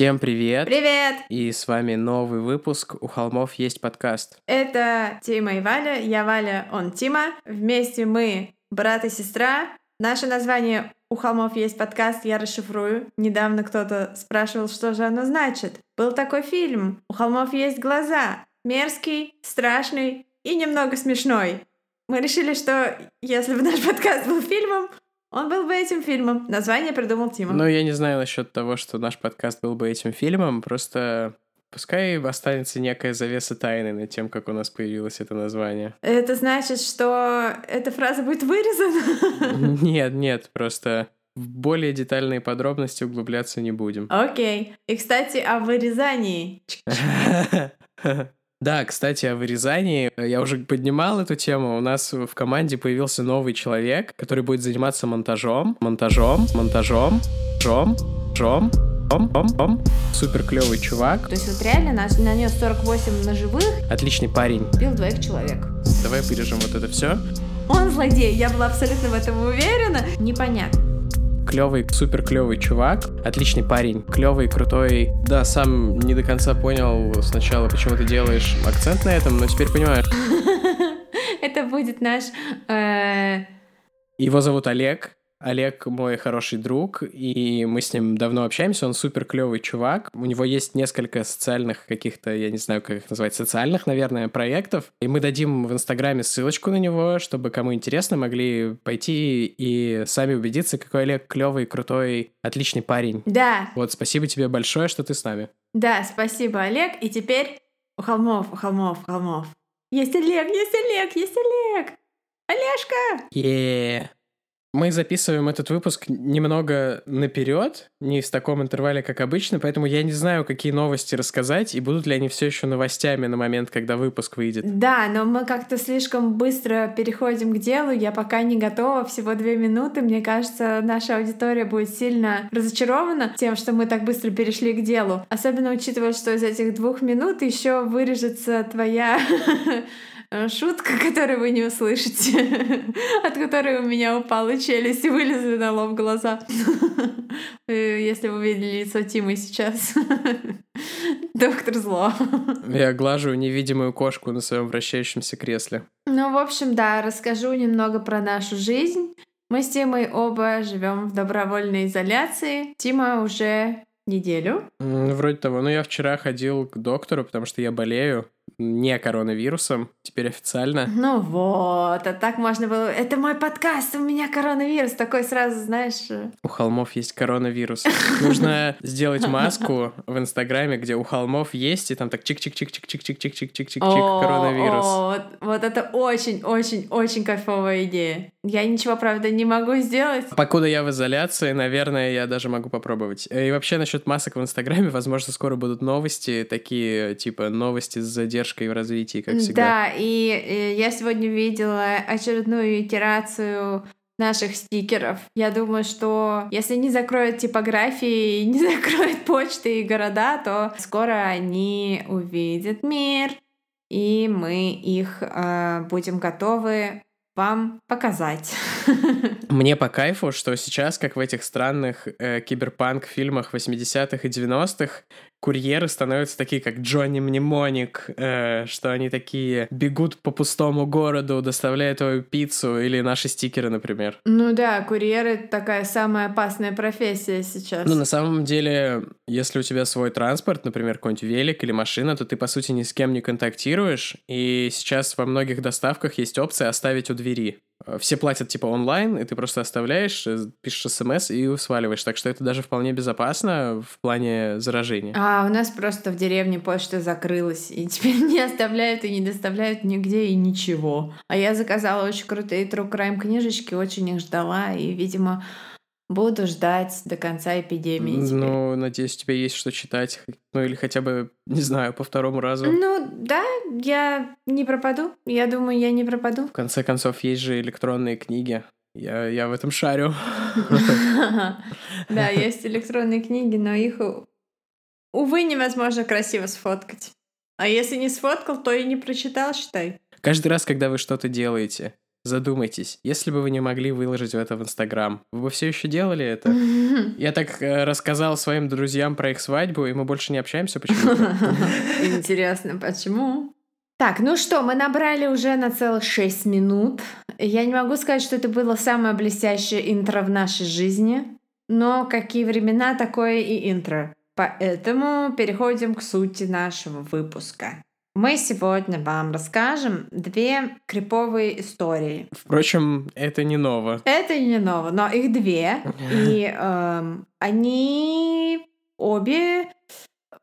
Всем привет! Привет! И с вами новый выпуск «У холмов есть подкаст». Это Тима и Валя, я Валя, он Тима. Вместе мы брат и сестра. Наше название «У холмов есть подкаст» я расшифрую. Недавно кто-то спрашивал, что же оно значит. Был такой фильм «У холмов есть глаза». Мерзкий, страшный и немного смешной. Мы решили, что если бы наш подкаст был фильмом, он был бы этим фильмом. Название придумал Тима. Ну, я не знаю насчет того, что наш подкаст был бы этим фильмом, просто пускай останется некая завеса тайны над тем, как у нас появилось это название. Это значит, что эта фраза будет вырезана? Нет, нет, просто в более детальные подробности углубляться не будем. Окей. И, кстати, о вырезании. Да, кстати, о вырезании. Я уже поднимал эту тему. У нас в команде появился новый человек, который будет заниматься монтажом, монтажом, монтажом, жом, жом, Ом, ом, ом. Супер клевый чувак. То есть вот реально нас нанес 48 ножевых. Отличный парень. Бил двоих человек. Давай вырежем вот это все. Он злодей, я была абсолютно в этом уверена. Непонятно клевый, супер клевый чувак, отличный парень, клевый, крутой. Да, сам не до конца понял сначала, почему ты делаешь акцент на этом, но теперь понимаешь. Это будет наш... Э, Его зовут Олег. Олег мой хороший друг, и мы с ним давно общаемся, он супер клевый чувак. У него есть несколько социальных каких-то, я не знаю, как их назвать, социальных, наверное, проектов. И мы дадим в Инстаграме ссылочку на него, чтобы кому интересно, могли пойти и сами убедиться, какой Олег клевый, крутой, отличный парень. Да. Вот, спасибо тебе большое, что ты с нами. Да, спасибо, Олег. И теперь у холмов, у холмов, у холмов. Есть Олег, есть Олег, есть Олег! Олежка! Yeah. Мы записываем этот выпуск немного наперед, не в таком интервале, как обычно, поэтому я не знаю, какие новости рассказать, и будут ли они все еще новостями на момент, когда выпуск выйдет. Да, но мы как-то слишком быстро переходим к делу, я пока не готова, всего две минуты. Мне кажется, наша аудитория будет сильно разочарована тем, что мы так быстро перешли к делу. Особенно учитывая, что из этих двух минут еще вырежется твоя шутка, которую вы не услышите, от которой у меня упала челюсть и вылезли на лоб глаза. Э, если вы видели лицо Тимы сейчас. Доктор зло. Я глажу невидимую кошку на своем вращающемся кресле. Ну, в общем, да, расскажу немного про нашу жизнь. Мы с Тимой оба живем в добровольной изоляции. Тима уже неделю. Вроде того. Ну, я вчера ходил к доктору, потому что я болею не коронавирусом, теперь официально. Ну вот, а так можно было... Это мой подкаст, у меня коронавирус. Такой сразу, знаешь... Э. У холмов есть коронавирус. Нужно сделать маску в Инстаграме, где у холмов есть, и там так чик-чик-чик-чик-чик-чик-чик-чик-чик коронавирус. Вот это очень-очень-очень кайфовая идея. Я ничего, правда, не могу сделать. Покуда я в изоляции, наверное, я даже могу попробовать. И вообще насчет масок в Инстаграме, возможно, скоро будут новости, такие, типа, новости с задержкой в развитии, как всегда. Да, и, и я сегодня видела очередную итерацию наших стикеров. Я думаю, что если не закроют типографии, не закроют почты и города, то скоро они увидят мир, и мы их э, будем готовы вам показать. Мне по кайфу, что сейчас, как в этих странных э, киберпанк-фильмах 80-х и 90-х, курьеры становятся такие, как Джонни Мнемоник, э, что они такие бегут по пустому городу, доставляют твою пиццу или наши стикеры, например. Ну да, курьеры — такая самая опасная профессия сейчас. Ну, на самом деле, если у тебя свой транспорт, например, какой-нибудь велик или машина, то ты, по сути, ни с кем не контактируешь, и сейчас во многих доставках есть опция оставить у двери. Э, все платят типа онлайн, и ты просто оставляешь, э, пишешь смс и сваливаешь. Так что это даже вполне безопасно в плане заражения. А у нас просто в деревне почта закрылась, и теперь не оставляют и не доставляют нигде и ничего. А я заказала очень крутые True Crime книжечки, очень их ждала, и, видимо, Буду ждать до конца эпидемии. Теперь. Ну, надеюсь, у тебя есть что читать. Ну, или хотя бы, не знаю, по второму разу. Ну, да, я не пропаду. Я думаю, я не пропаду. В конце концов, есть же электронные книги. Я, я в этом шарю. Да, есть электронные книги, но их, увы, невозможно красиво сфоткать. А если не сфоткал, то и не прочитал, считай. Каждый раз, когда вы что-то делаете, задумайтесь, если бы вы не могли выложить это в Инстаграм, вы бы все еще делали это? Я так э, рассказал своим друзьям про их свадьбу, и мы больше не общаемся почему-то. Интересно, почему? Так, ну что, мы набрали уже на целых 6 минут. Я не могу сказать, что это было самое блестящее интро в нашей жизни, но какие времена, такое и интро. Поэтому переходим к сути нашего выпуска. Мы сегодня вам расскажем две криповые истории. Впрочем, это не ново. Это не ново, но их две. И эм, они обе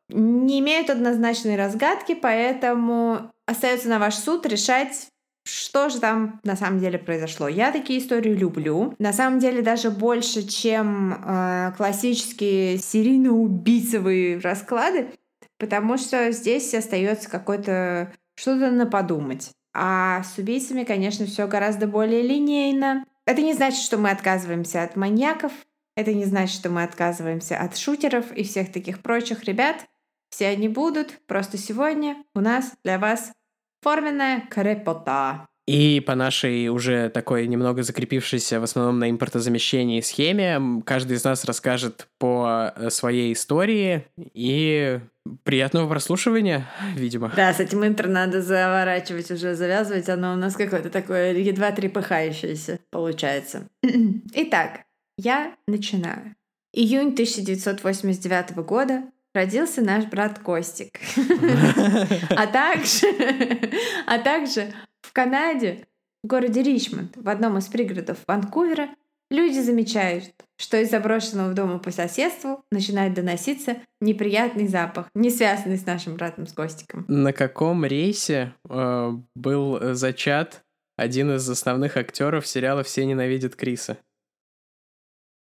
не имеют однозначной разгадки, поэтому остается на ваш суд решать, что же там на самом деле произошло? Я такие истории люблю. На самом деле даже больше, чем э, классические серийно-убийцевые расклады, потому что здесь остается какой-то что-то на подумать. А с убийцами, конечно, все гораздо более линейно. Это не значит, что мы отказываемся от маньяков, это не значит, что мы отказываемся от шутеров и всех таких прочих ребят. Все они будут, просто сегодня у нас для вас Форменная крепота. И по нашей уже такой немного закрепившейся в основном на импортозамещении схеме, каждый из нас расскажет по э, своей истории и приятного прослушивания, видимо. Да, с этим интро надо заворачивать, уже завязывать, оно у нас какое-то такое едва трепыхающееся получается. Итак, я начинаю. Июнь 1989 года родился наш брат Костик. А также, а также в Канаде, в городе Ричмонд, в одном из пригородов Ванкувера, люди замечают, что из заброшенного дома по соседству начинает доноситься неприятный запах, не связанный с нашим братом с Костиком. На каком рейсе э, был зачат один из основных актеров сериала «Все ненавидят Криса»?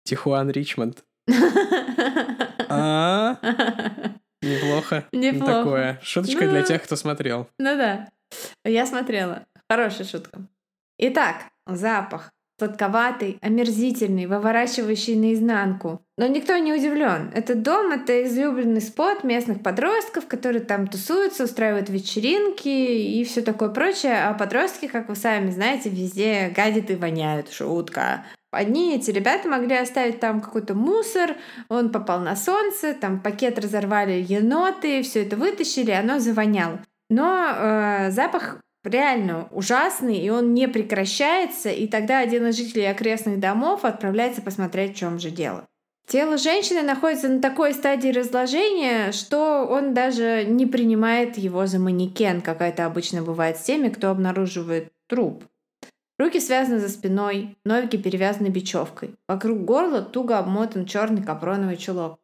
Тихуан Ричмонд. А, неплохо. Неплохо. Такое. Шуточка для ну, тех, кто смотрел. Ну да. Я смотрела. Хорошая шутка. Итак, запах. Сладковатый, омерзительный, выворачивающий наизнанку. Но никто не удивлен. Этот дом — это излюбленный спот местных подростков, которые там тусуются, устраивают вечеринки и все такое прочее. А подростки, как вы сами знаете, везде гадят и воняют. Шутка. Одни эти ребята могли оставить там какой-то мусор, он попал на солнце, там пакет разорвали еноты, все это вытащили, оно завоняло. Но э, запах реально ужасный, и он не прекращается, и тогда один из жителей окрестных домов отправляется посмотреть, в чем же дело. Тело женщины находится на такой стадии разложения, что он даже не принимает его за манекен, как это обычно бывает с теми, кто обнаруживает труп. Руки связаны за спиной, ноги перевязаны бечевкой. Вокруг горла туго обмотан черный капроновый чулок.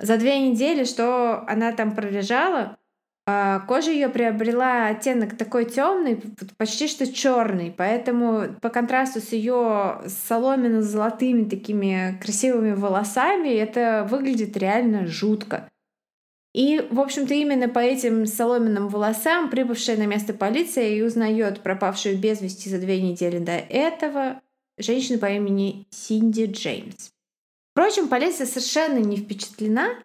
За две недели, что она там пролежала, кожа ее приобрела оттенок такой темный, почти что черный, поэтому по контрасту с ее соломенно-золотыми такими красивыми волосами это выглядит реально жутко. И, в общем-то, именно по этим соломенным волосам прибывшая на место полиция и узнает пропавшую без вести за две недели до этого женщину по имени Синди Джеймс. Впрочем, полиция совершенно не впечатлена,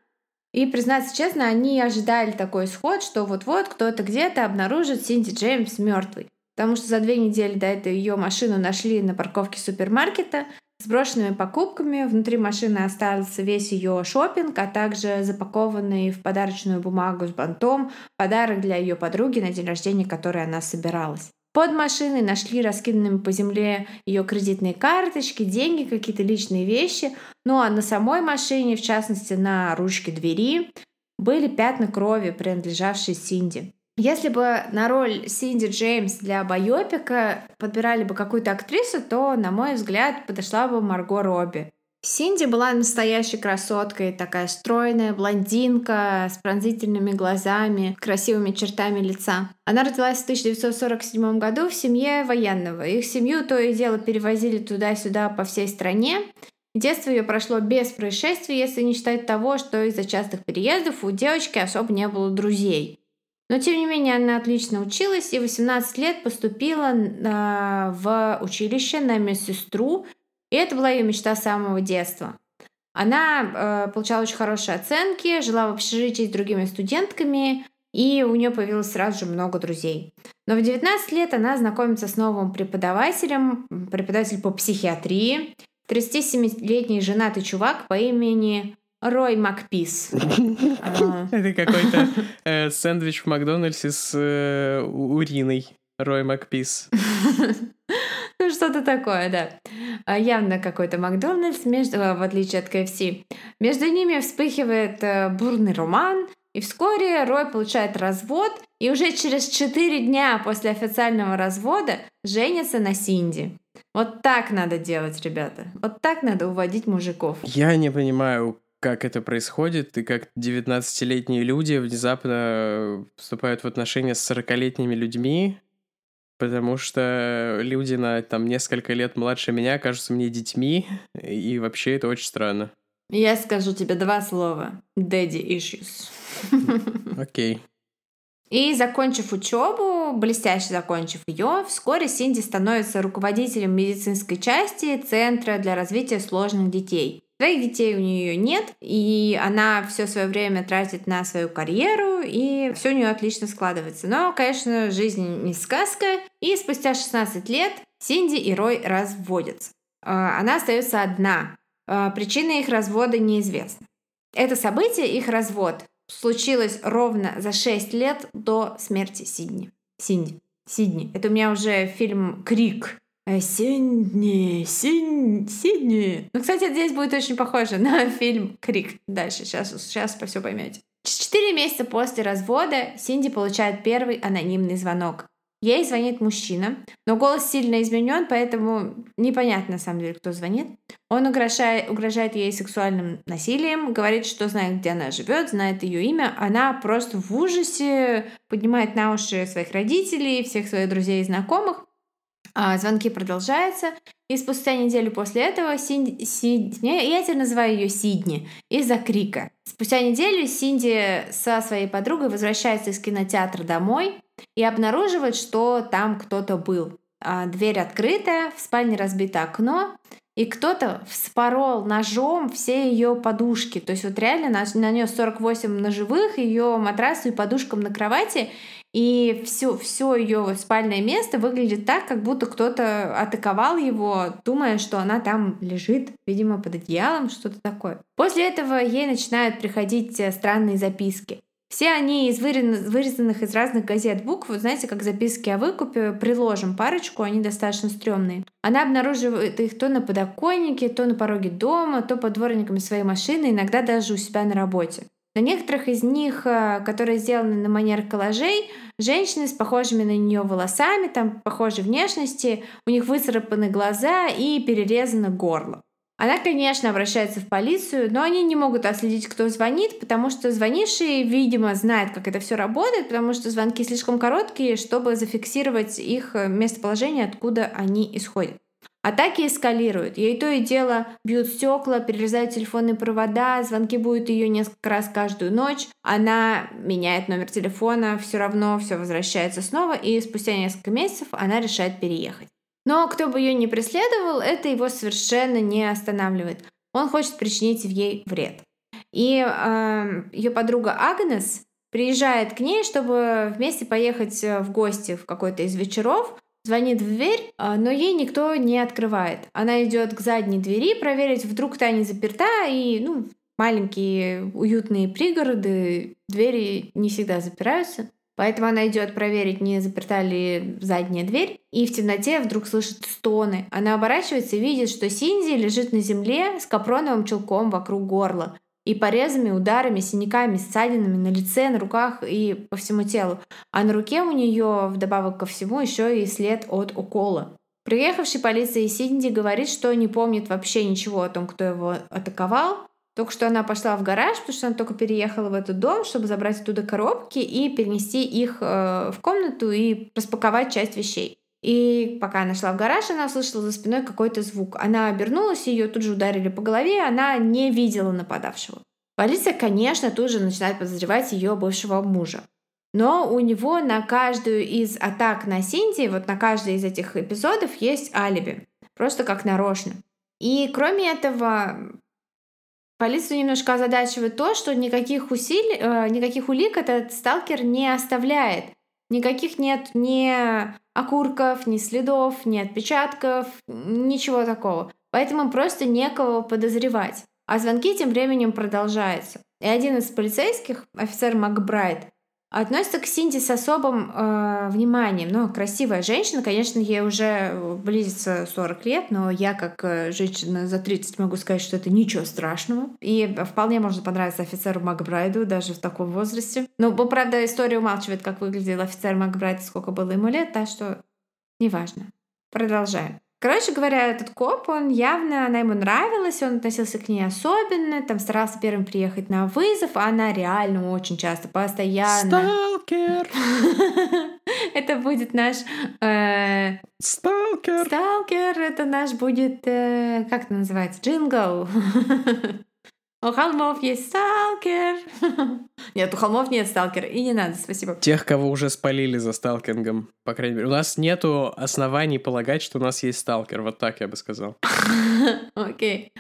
и, признаться честно, они ожидали такой исход, что вот-вот кто-то где-то обнаружит Синди Джеймс мертвой. Потому что за две недели до этого ее машину нашли на парковке супермаркета, с брошенными покупками. Внутри машины остался весь ее шопинг, а также запакованный в подарочную бумагу с бантом подарок для ее подруги на день рождения, который она собиралась. Под машиной нашли раскиданными по земле ее кредитные карточки, деньги, какие-то личные вещи. Ну а на самой машине, в частности на ручке двери, были пятна крови, принадлежавшие Синди. Если бы на роль Синди Джеймс для байопика подбирали бы какую-то актрису, то, на мой взгляд, подошла бы Марго Робби. Синди была настоящей красоткой, такая стройная блондинка с пронзительными глазами, красивыми чертами лица. Она родилась в 1947 году в семье военного. Их семью то и дело перевозили туда-сюда по всей стране. Детство ее прошло без происшествий, если не считать того, что из-за частых переездов у девочки особо не было друзей. Но, тем не менее, она отлично училась и в 18 лет поступила э, в училище на медсестру, и это была ее мечта с самого детства. Она э, получала очень хорошие оценки, жила в общежитии с другими студентками, и у нее появилось сразу же много друзей. Но в 19 лет она знакомится с новым преподавателем, преподаватель по психиатрии, 37-летний женатый чувак по имени Рой Макпис. Это какой-то э, сэндвич в Макдональдсе с э, уриной. Рой Макпис. Ну, что-то такое, да. А, явно какой-то Макдональдс, между, в отличие от КФС. Между ними вспыхивает э, бурный роман, и вскоре Рой получает развод, и уже через 4 дня после официального развода женится на Синди. Вот так надо делать, ребята. Вот так надо уводить мужиков. Я не понимаю, как это происходит, и как 19-летние люди внезапно вступают в отношения с 40-летними людьми, потому что люди на там несколько лет младше меня кажутся мне детьми, и вообще это очень странно. Я скажу тебе два слова. Daddy issues. Окей. Okay. И закончив учебу, блестяще закончив ее, вскоре Синди становится руководителем медицинской части Центра для развития сложных детей. Своих детей у нее нет, и она все свое время тратит на свою карьеру, и все у нее отлично складывается. Но, конечно, жизнь не сказка, и спустя 16 лет Синди и Рой разводятся. А, она остается одна. А, причина их развода неизвестна. Это событие, их развод, случилось ровно за 6 лет до смерти Сидни. Синди. Сидни. Это у меня уже фильм «Крик» Сидни, Сидни, Сидни. Ну, кстати, здесь будет очень похоже на фильм «Крик». Дальше, сейчас, сейчас по все поймете. Четыре месяца после развода Синди получает первый анонимный звонок. Ей звонит мужчина, но голос сильно изменен, поэтому непонятно на самом деле, кто звонит. Он угрожает, угрожает ей сексуальным насилием, говорит, что знает, где она живет, знает ее имя. Она просто в ужасе поднимает на уши своих родителей, всех своих друзей и знакомых. А, звонки продолжаются, и спустя неделю после этого Синди, Синди, я теперь называю ее Сидни, из-за крика. Спустя неделю Синди со своей подругой возвращается из кинотеатра домой и обнаруживает, что там кто-то был. А, дверь открыта, в спальне разбито окно, и кто-то вспорол ножом все ее подушки. То есть вот реально нанес 48 ножевых ее матрасу и подушкам на кровати, и все, все ее спальное место выглядит так, как будто кто-то атаковал его, думая, что она там лежит, видимо, под одеялом, что-то такое. После этого ей начинают приходить э, странные записки. Все они из вырезанных из разных газет букв, знаете, как записки о выкупе, приложим парочку, они достаточно стрёмные. Она обнаруживает их то на подоконнике, то на пороге дома, то под дворниками своей машины, иногда даже у себя на работе. На некоторых из них, э, которые сделаны на манер коллажей, женщины с похожими на нее волосами, там похожей внешности, у них выцарапаны глаза и перерезано горло. Она, конечно, обращается в полицию, но они не могут отследить, кто звонит, потому что звонивший, видимо, знает, как это все работает, потому что звонки слишком короткие, чтобы зафиксировать их э, местоположение, откуда они исходят. Атаки эскалируют. Ей то и дело бьют стекла, перерезают телефонные провода, звонки будут ее несколько раз каждую ночь. Она меняет номер телефона, все равно все возвращается снова, и спустя несколько месяцев она решает переехать. Но кто бы ее не преследовал, это его совершенно не останавливает. Он хочет причинить ей вред. И э, эм, ее подруга Агнес приезжает к ней, чтобы вместе поехать э, в гости в какой-то из вечеров, звонит в дверь, а, но ей никто не открывает. Она идет к задней двери проверить, вдруг та не заперта, и ну, маленькие уютные пригороды, двери не всегда запираются. Поэтому она идет проверить, не заперта ли задняя дверь, и в темноте вдруг слышит стоны. Она оборачивается и видит, что Синди лежит на земле с капроновым чулком вокруг горла и порезами, ударами, синяками, ссадинами на лице, на руках и по всему телу. А на руке у нее, вдобавок ко всему, еще и след от укола. Приехавший полиция Синди говорит, что не помнит вообще ничего о том, кто его атаковал. Только что она пошла в гараж, потому что она только переехала в этот дом, чтобы забрать оттуда коробки и перенести их э, в комнату и распаковать часть вещей. И пока она шла в гараж, она услышала за спиной какой-то звук. Она обернулась, ее тут же ударили по голове, она не видела нападавшего. Полиция, конечно, тут же начинает подозревать ее бывшего мужа. Но у него на каждую из атак на Синди, вот на каждый из этих эпизодов есть алиби. Просто как нарочно. И кроме этого, полицию немножко озадачивает то, что никаких, усилий, э, никаких улик этот сталкер не оставляет. Никаких нет ни окурков, ни следов, ни отпечатков, ничего такого. Поэтому просто некого подозревать. А звонки тем временем продолжаются. И один из полицейских, офицер Макбрайт, относится к Синди с особым э, вниманием. Ну, красивая женщина, конечно, ей уже близится 40 лет, но я как э, женщина за 30 могу сказать, что это ничего страшного. И вполне можно понравиться офицеру Макбрайду даже в таком возрасте. Но, правда, история умалчивает, как выглядел офицер Макбрайд, сколько было ему лет, так что неважно. Продолжаем. Короче говоря, этот коп, он явно, она ему нравилась, он относился к ней особенно, там старался первым приехать на вызов, а она реально очень часто, постоянно. Сталкер! Это будет наш... Э, Сталкер! Сталкер, это наш будет... Э, как это называется? Джингл. У холмов есть сталкер. Нет, у холмов нет сталкера, и не надо, спасибо. Тех, кого уже спалили за сталкингом, по крайней мере. У нас нету оснований полагать, что у нас есть сталкер, вот так я бы сказал. Окей.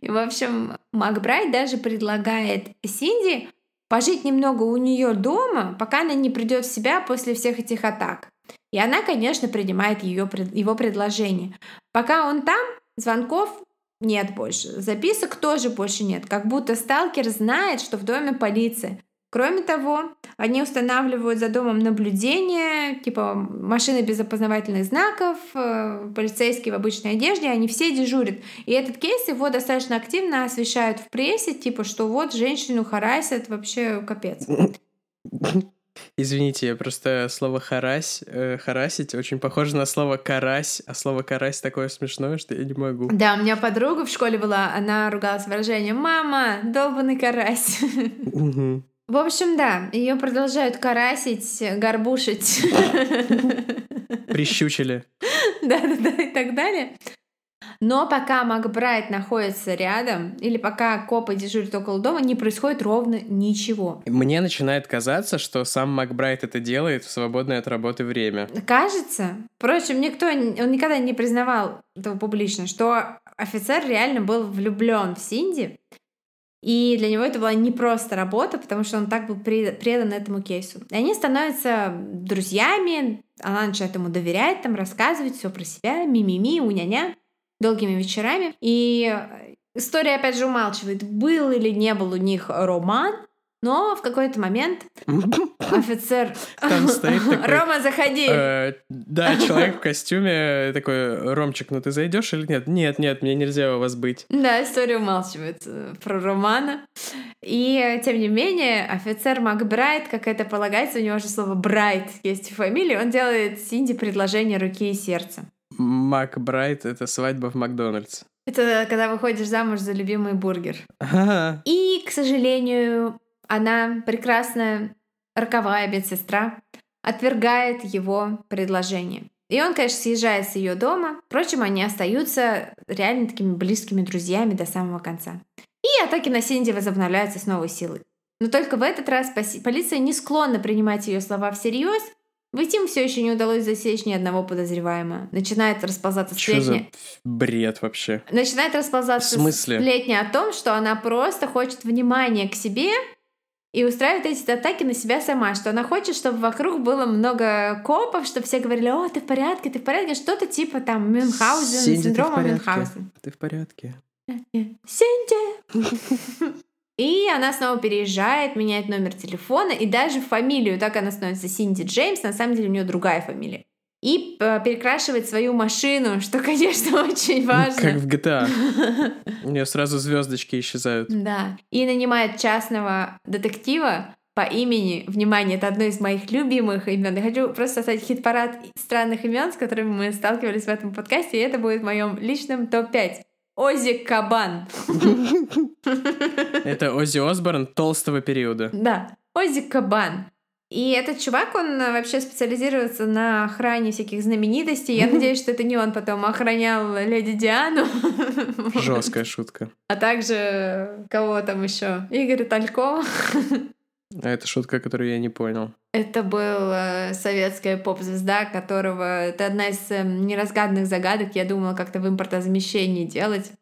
И, в общем, Макбрайт даже предлагает Синди пожить немного у нее дома, пока она не придет в себя после всех этих атак. И она, конечно, принимает ее, его предложение. Пока он там, звонков нет больше. Записок тоже больше нет. Как будто сталкер знает, что в доме полиция. Кроме того, они устанавливают за домом наблюдение, типа машины без опознавательных знаков, э, полицейские в обычной одежде, они все дежурят. И этот кейс его достаточно активно освещают в прессе, типа, что вот женщину харасят, вообще капец. Извините, я просто слово харась, э, харасить очень похоже на слово карась, а слово карась такое смешное, что я не могу. Да, у меня подруга в школе была, она ругалась выражением «Мама, долбанный карась». В общем, да, ее продолжают карасить, горбушить. Прищучили. Да-да-да, и так далее. Но пока Макбрайт находится рядом, или пока копы дежурят около дома, не происходит ровно ничего. Мне начинает казаться, что сам Макбрайт это делает в свободное от работы время. Кажется. Впрочем, никто, он никогда не признавал этого публично, что офицер реально был влюблен в Синди. И для него это была не просто работа, потому что он так был предан этому кейсу. И они становятся друзьями, она начинает ему доверять, там, рассказывать все про себя, ми-ми-ми, уня-ня долгими вечерами. И история, опять же, умалчивает, был или не был у них роман, но в какой-то момент офицер... Там стоит такой... Рома, заходи! Э, да, человек в костюме такой, Ромчик, ну ты зайдешь или нет? Нет, нет, мне нельзя у вас быть. Да, история умалчивает э, про Романа. И, тем не менее, офицер Макбрайт, как это полагается, у него же слово «брайт» есть в фамилии, он делает Синди предложение руки и сердца. Макбрайт — это свадьба в Макдональдс. Это когда выходишь замуж за любимый бургер. Ага. И, к сожалению, она, прекрасная роковая медсестра, отвергает его предложение. И он, конечно, съезжает с ее дома. Впрочем, они остаются реально такими близкими друзьями до самого конца. И атаки на Синди возобновляются с новой силой. Но только в этот раз полиция не склонна принимать ее слова всерьез, в Этим все еще не удалось засечь ни одного подозреваемого. Начинает расползаться сплетня. Что за бред вообще? Начинает расползаться В смысле? сплетня о том, что она просто хочет внимания к себе и устраивает эти атаки на себя сама, что она хочет, чтобы вокруг было много копов, чтобы все говорили, о, ты в порядке, ты в порядке, что-то типа там Мюнхгаузен, Синди, синдрома ты Мюнхгаузен. Ты в порядке? Синди! И она снова переезжает, меняет номер телефона и даже фамилию. Так она становится Синди Джеймс, на самом деле у нее другая фамилия. И э, перекрашивает свою машину, что, конечно, очень важно. Как в GTA. У нее сразу звездочки исчезают. Да. И нанимает частного детектива по имени, внимание, это одно из моих любимых имен. Я хочу просто создать хит-парад странных имен, с которыми мы сталкивались в этом подкасте, и это будет в моем личном топ-5. Ози Кабан. Это Ози Осборн толстого периода. Да, Ози Кабан. И этот чувак, он вообще специализируется на охране всяких знаменитостей. Я надеюсь, что это не он потом охранял леди Диану. Жесткая шутка. А также кого там еще? Игорь Талькова. А это шутка, которую я не понял. Это был э, советская поп-звезда, которого... Это одна из э, неразгаданных загадок. Я думала как-то в импортозамещении делать.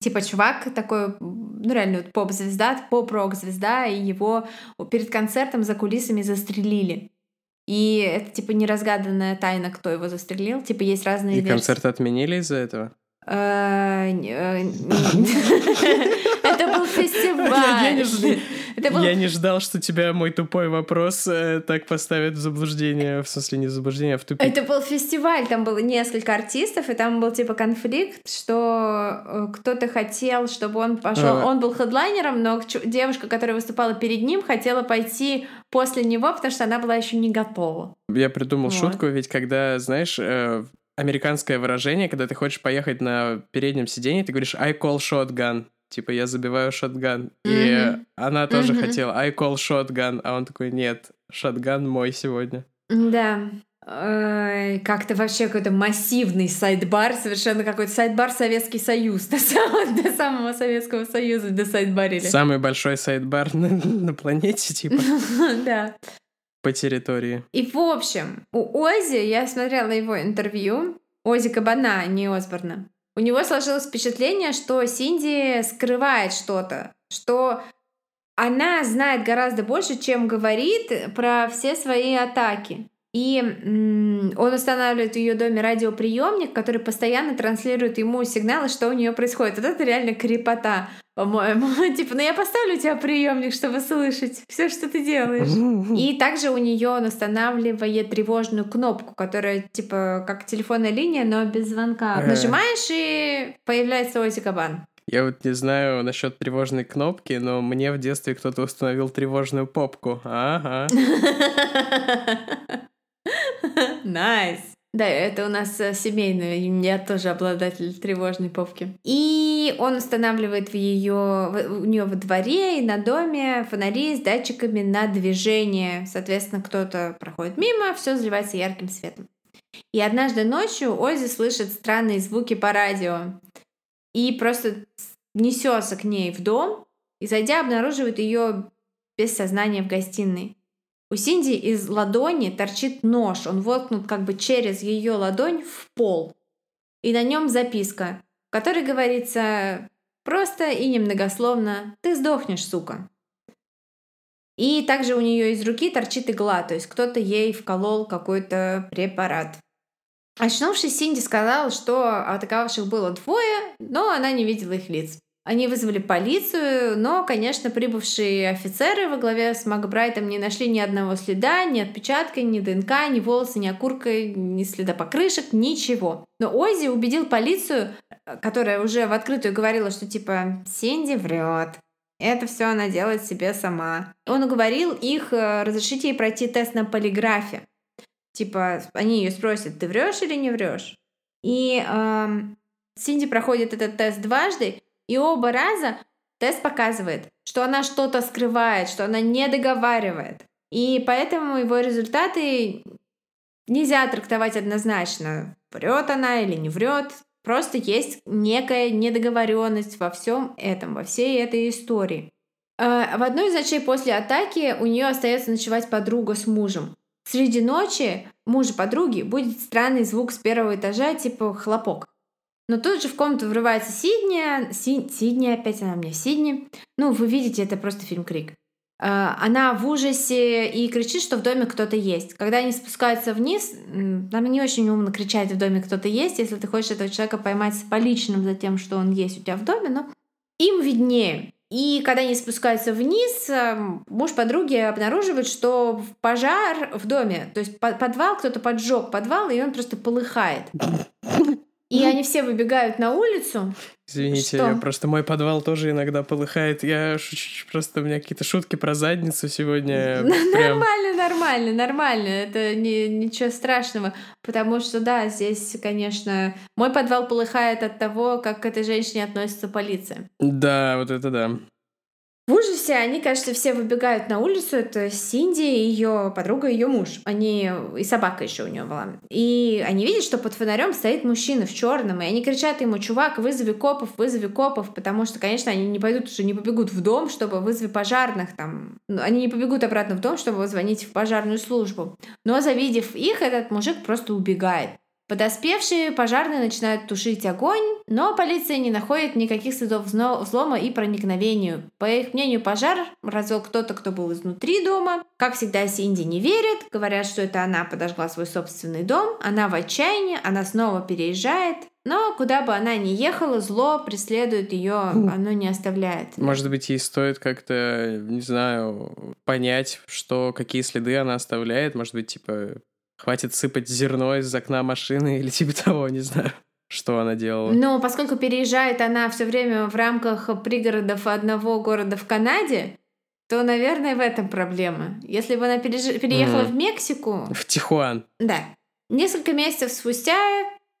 Типа чувак такой, ну реально вот поп-звезда, поп-рок-звезда, и его перед концертом за кулисами застрелили. И это, типа, неразгаданная тайна, кто его застрелил. Типа, есть разные И версии. концерт отменили из-за этого? Э, э, Это был фестиваль. Я не ждал, что тебя мой тупой вопрос э, так поставит в заблуждение. В смысле, не в заблуждение, а в тупик. Это был фестиваль, там было несколько артистов, и там был типа конфликт, что кто-то хотел, чтобы он пошел. А. Он был хедлайнером, но девушка, которая выступала перед ним, хотела пойти после него, потому что она была еще не готова. Я придумал шутку, ведь когда, знаешь, американское выражение, когда ты хочешь поехать на переднем сиденье, ты говоришь I call shotgun. Типа, я забиваю shotgun. И Мгм. она тоже Мгм. хотела I call shotgun, а он такой, нет, shotgun мой сегодня. Да. Ой, Как-то вообще какой-то массивный sidebar, совершенно какой-то sidebar Советский Союз. До самого, до самого Советского Союза досайдбарили. Самый большой sidebar на, на планете, типа, Да. По территории. И в общем, у Ози, я смотрела его интервью, Ози Кабана, а не Осборна, у него сложилось впечатление, что Синди скрывает что-то, что она знает гораздо больше, чем говорит про все свои атаки. И он устанавливает в ее доме радиоприемник, который постоянно транслирует ему сигналы, что у нее происходит. Вот это реально крепота, по-моему. Типа, ну я поставлю у тебя приемник, чтобы слышать все, что ты делаешь. И также у нее он устанавливает тревожную кнопку, которая типа как телефонная линия, но без звонка. Э. Нажимаешь и появляется Ози Кабан. Я вот не знаю насчет тревожной кнопки, но мне в детстве кто-то установил тревожную попку. Ага. Nice. Да, это у нас э, семейное. и Я тоже обладатель тревожной попки. И он устанавливает в ее, у нее во дворе и на доме фонари с датчиками на движение. Соответственно, кто-то проходит мимо, все заливается ярким светом. И однажды ночью Ози слышит странные звуки по радио и просто несется к ней в дом и, зайдя, обнаруживает ее без сознания в гостиной. У Синди из ладони торчит нож. Он воткнут как бы через ее ладонь в пол. И на нем записка, в которой говорится просто и немногословно «Ты сдохнешь, сука». И также у нее из руки торчит игла, то есть кто-то ей вколол какой-то препарат. Очнувшись, Синди сказала, что атаковавших было двое, но она не видела их лиц. Они вызвали полицию, но, конечно, прибывшие офицеры во главе с Макбрайтом не нашли ни одного следа, ни отпечатка, ни ДНК, ни волоса, ни окурка, ни следа покрышек, ничего. Но Ози убедил полицию, которая уже в открытую говорила, что типа Синди врет. Это все она делает себе сама. Он уговорил их э, разрешить ей пройти тест на полиграфе. Типа, они ее спросят, ты врешь или не врешь? И эм, Синди проходит этот тест дважды, и оба раза тест показывает, что она что-то скрывает, что она не договаривает. И поэтому его результаты нельзя трактовать однозначно, врет она или не врет. Просто есть некая недоговоренность во всем этом, во всей этой истории. Э, В одной из ночей после атаки у нее остается ночевать подруга с мужем. Среди ночи мужа подруги будет странный звук с первого этажа, типа хлопок. Но тут же в комнату врывается Сидни. Си- Сидни, опять она мне Сидни. Ну, вы видите, это просто фильм Крик. А, Она в ужасе и кричит, что в доме кто-то есть. Когда они спускаются вниз, нам не очень умно кричать в доме кто-то есть, если ты хочешь этого человека поймать с поличным за тем, что он есть у тебя в доме, но им виднее. И когда они спускаются вниз, эм, муж подруги обнаруживает, что пожар в доме, то есть по- подвал, кто-то поджег подвал, и он просто полыхает. И они все выбегают на улицу. Извините, Что? просто мой подвал тоже иногда полыхает. Я шучу, просто у меня какие-то шутки про задницу сегодня. Прям Нормально, нормально, нормально. Это не, ничего страшного. Потому что, да, здесь, конечно, мой подвал полыхает от того, как к этой женщине относится полиция. Да, вот это да. В ужасе они, кажется, все выбегают на улицу. Это Синди, ее подруга, ее муж. Они и собака еще у нее была. И они видят, что под фонарем стоит мужчина в черном, и они кричат ему: "Чувак, вызови копов, вызови копов", потому что, конечно, они не пойдут уже, не побегут в дом, чтобы вызвать пожарных там. Ну, Они не побегут обратно в дом, чтобы звонить в пожарную службу. Но завидев их, этот мужик просто убегает. Подоспевшие пожарные начинают тушить огонь, но полиция не находит никаких следов взлома и проникновению. По их мнению, пожар развел кто-то, кто был изнутри дома. Как всегда, Синди не верит, говорят, что это она подожгла свой собственный дом, она в отчаянии, она снова переезжает. Но куда бы она ни ехала, зло преследует ее, оно не оставляет. Может быть, ей стоит как-то, не знаю, понять, что какие следы она оставляет. Может быть, типа Хватит сыпать зерно из окна машины или типа того, не знаю что она делала. Но поскольку переезжает она все время в рамках пригородов одного города в Канаде, то, наверное, в этом проблема. Если бы она переж... переехала mm. в Мексику... В Тихуан. Да. Несколько месяцев спустя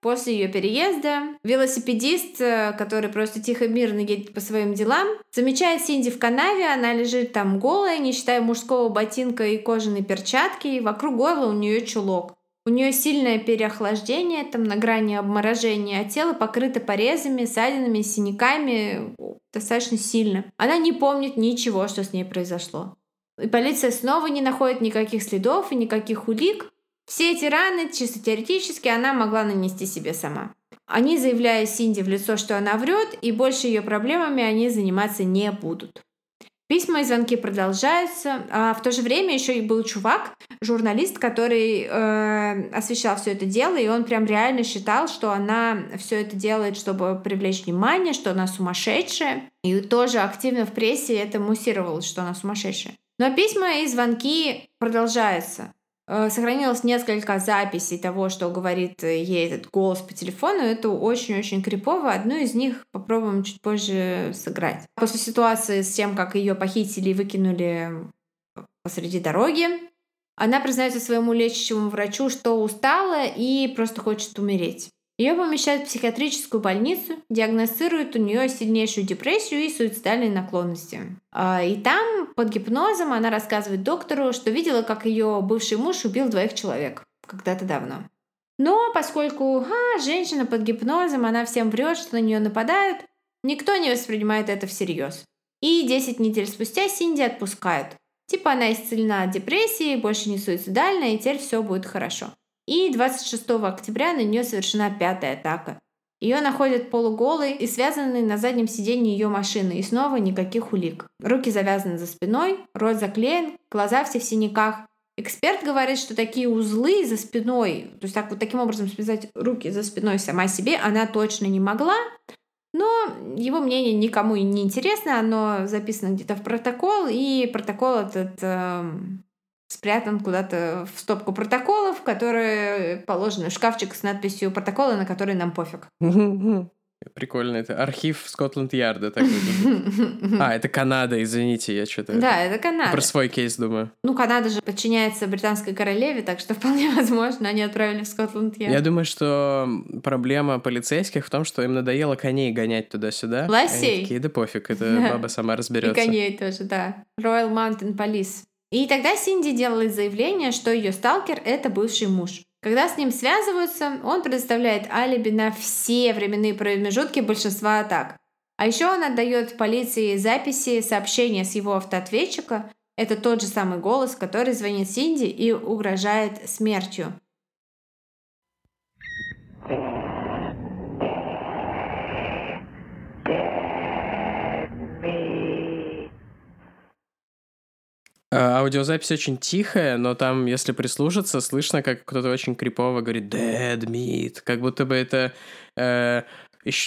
После ее переезда велосипедист, э, который просто тихо мирно едет по своим делам, замечает Синди в канаве, она лежит там голая, не считая мужского ботинка и кожаной перчатки, и вокруг горла у нее чулок. У нее сильное переохлаждение, там на грани обморожения, а тело покрыто порезами, ссадинами, синяками достаточно сильно. Она не помнит ничего, что с ней произошло. И полиция снова не находит никаких следов и никаких улик, все эти раны, чисто теоретически, она могла нанести себе сама. Они заявляют Синди в лицо, что она врет, и больше ее проблемами они заниматься не будут. Письма и звонки продолжаются, а в то же время еще и был чувак, журналист, который э, освещал все это дело, и он прям реально считал, что она все это делает, чтобы привлечь внимание, что она сумасшедшая, и тоже активно в прессе это муссировалось, что она сумасшедшая. Но письма и звонки продолжаются. Э, сохранилось несколько записей того, что говорит э, ей этот голос по телефону. Это очень-очень крипово. Одну из них попробуем чуть позже сыграть. После ситуации с тем, как ее похитили и выкинули посреди дороги, она признается своему лечащему врачу, что устала и просто хочет умереть. Ее помещают в психиатрическую больницу, диагностируют у нее сильнейшую депрессию и суицидальные наклонности. А, и там, под гипнозом, она рассказывает доктору, что видела, как ее бывший муж убил двоих человек когда-то давно. Но поскольку а, женщина под гипнозом, она всем врет, что на нее нападают, никто не воспринимает это всерьез. И 10 недель спустя Синди отпускают. Типа она исцелена от депрессии, больше не суицидальная, и теперь все будет хорошо. И 26 октября на нее совершена пятая атака. Ее находят полуголой и связанной на заднем сиденье ее машины, и снова никаких улик. Руки завязаны за спиной, рот заклеен, глаза все в синяках. Эксперт говорит, что такие узлы за спиной, то есть так вот таким образом связать руки за спиной сама себе, она точно не могла. Но его мнение никому не интересно, оно записано где-то в протокол, и протокол этот э, спрятан куда-то в стопку протоколов, которые положены в шкафчик с надписью «Протоколы, на которые нам пофиг». Прикольно, это архив Скотланд-Ярда. А, это Канада, извините, я что-то... Да, это Канада. Про свой кейс думаю. Ну, Канада же подчиняется британской королеве, так что вполне возможно, они отправили в Скотланд-Ярд. Я думаю, что проблема полицейских в том, что им надоело коней гонять туда-сюда. Лосей? Такие, да пофиг, это баба сама разберется. И коней тоже, да. Royal Mountain Police. И тогда Синди делает заявление, что ее сталкер — это бывший муж. Когда с ним связываются, он предоставляет алиби на все временные промежутки большинства атак. А еще он отдает полиции записи сообщения с его автоответчика. Это тот же самый голос, который звонит Синди и угрожает смертью. А, аудиозапись очень тихая, но там, если прислушаться, слышно, как кто-то очень крипово говорит «dead meat», как будто бы это э,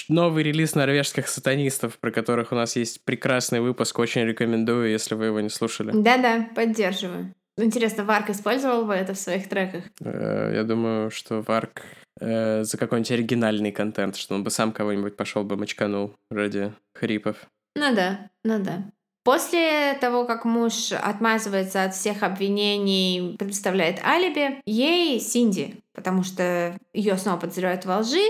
новый релиз норвежских сатанистов, про которых у нас есть прекрасный выпуск, очень рекомендую, если вы его не слушали. Да-да, поддерживаю. Интересно, Варк использовал бы это в своих треках? Э, я думаю, что Варк э, за какой-нибудь оригинальный контент, что он бы сам кого-нибудь пошел бы мочканул ради хрипов. Ну да, ну да. После того, как муж отмазывается от всех обвинений, представляет алиби, ей Синди, потому что ее снова подозревают во лжи,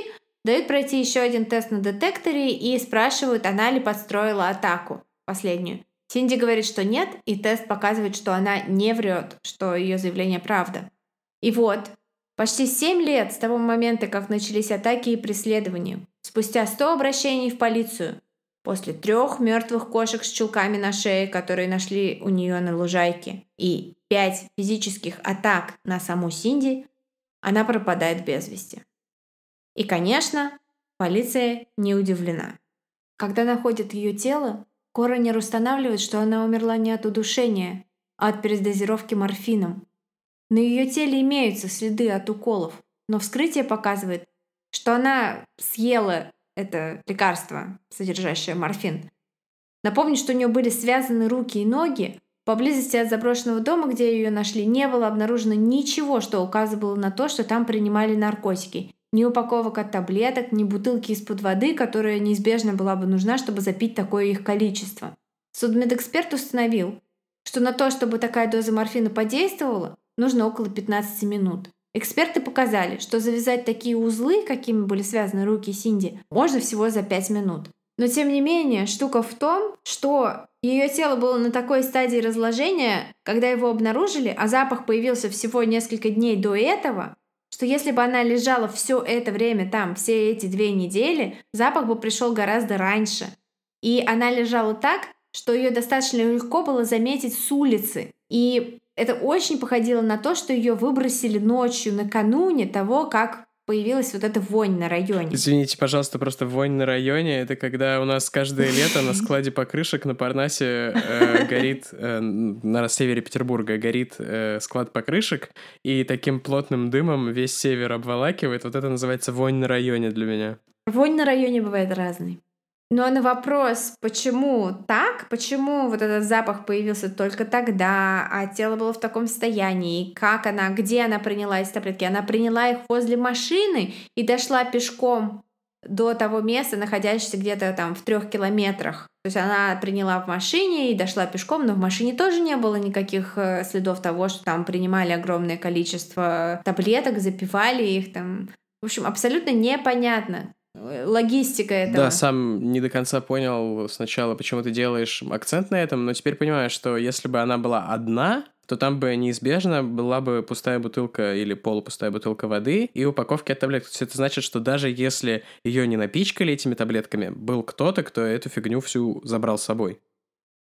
дают пройти еще один тест на детекторе и спрашивают, она ли подстроила атаку последнюю. Синди говорит, что нет, и тест показывает, что она не врет, что ее заявление правда. И вот, почти 7 лет с того момента, как начались атаки и преследования, спустя 100 обращений в полицию, после трех мертвых кошек с чулками на шее, которые нашли у нее на лужайке, и пять физических атак на саму Синди, она пропадает без вести. И, конечно, полиция не удивлена. Когда находят ее тело, коронер устанавливает, что она умерла не от удушения, а от передозировки морфином. На ее теле имеются следы от уколов, но вскрытие показывает, что она съела это лекарство, содержащее морфин. Напомню, что у нее были связаны руки и ноги. Поблизости от заброшенного дома, где ее нашли, не было обнаружено ничего, что указывало на то, что там принимали наркотики. Ни упаковок от таблеток, ни бутылки из-под воды, которая неизбежно была бы нужна, чтобы запить такое их количество. Судмедэксперт установил, что на то, чтобы такая доза морфина подействовала, нужно около 15 минут. Эксперты показали, что завязать такие узлы, какими были связаны руки Синди, можно всего за 5 минут. Но тем не менее, штука в том, что ее тело было на такой стадии разложения, когда его обнаружили, а запах появился всего несколько дней до этого, что если бы она лежала все это время там, все эти две недели, запах бы пришел гораздо раньше. И она лежала так, что ее достаточно легко было заметить с улицы. И это очень походило на то, что ее выбросили ночью накануне того, как появилась вот эта вонь на районе. Извините, пожалуйста, просто вонь на районе — это когда у нас каждое лето на складе покрышек на Парнасе э, горит, э, на севере Петербурга горит э, склад покрышек, и таким плотным дымом весь север обволакивает. Вот это называется вонь на районе для меня. Вонь на районе бывает разной. Но на вопрос, почему так, почему вот этот запах появился только тогда, а тело было в таком состоянии, как она, где она приняла эти таблетки, она приняла их возле машины и дошла пешком до того места, находящегося где-то там в трех километрах. То есть она приняла в машине и дошла пешком, но в машине тоже не было никаких э, следов того, что там принимали огромное количество таблеток, запивали их там. В общем, абсолютно непонятно, логистика этого. Да, сам не до конца понял сначала, почему ты делаешь акцент на этом, но теперь понимаю, что если бы она была одна, то там бы неизбежно была бы пустая бутылка или полупустая бутылка воды и упаковки от таблеток. То есть это значит, что даже если ее не напичкали этими таблетками, был кто-то, кто эту фигню всю забрал с собой.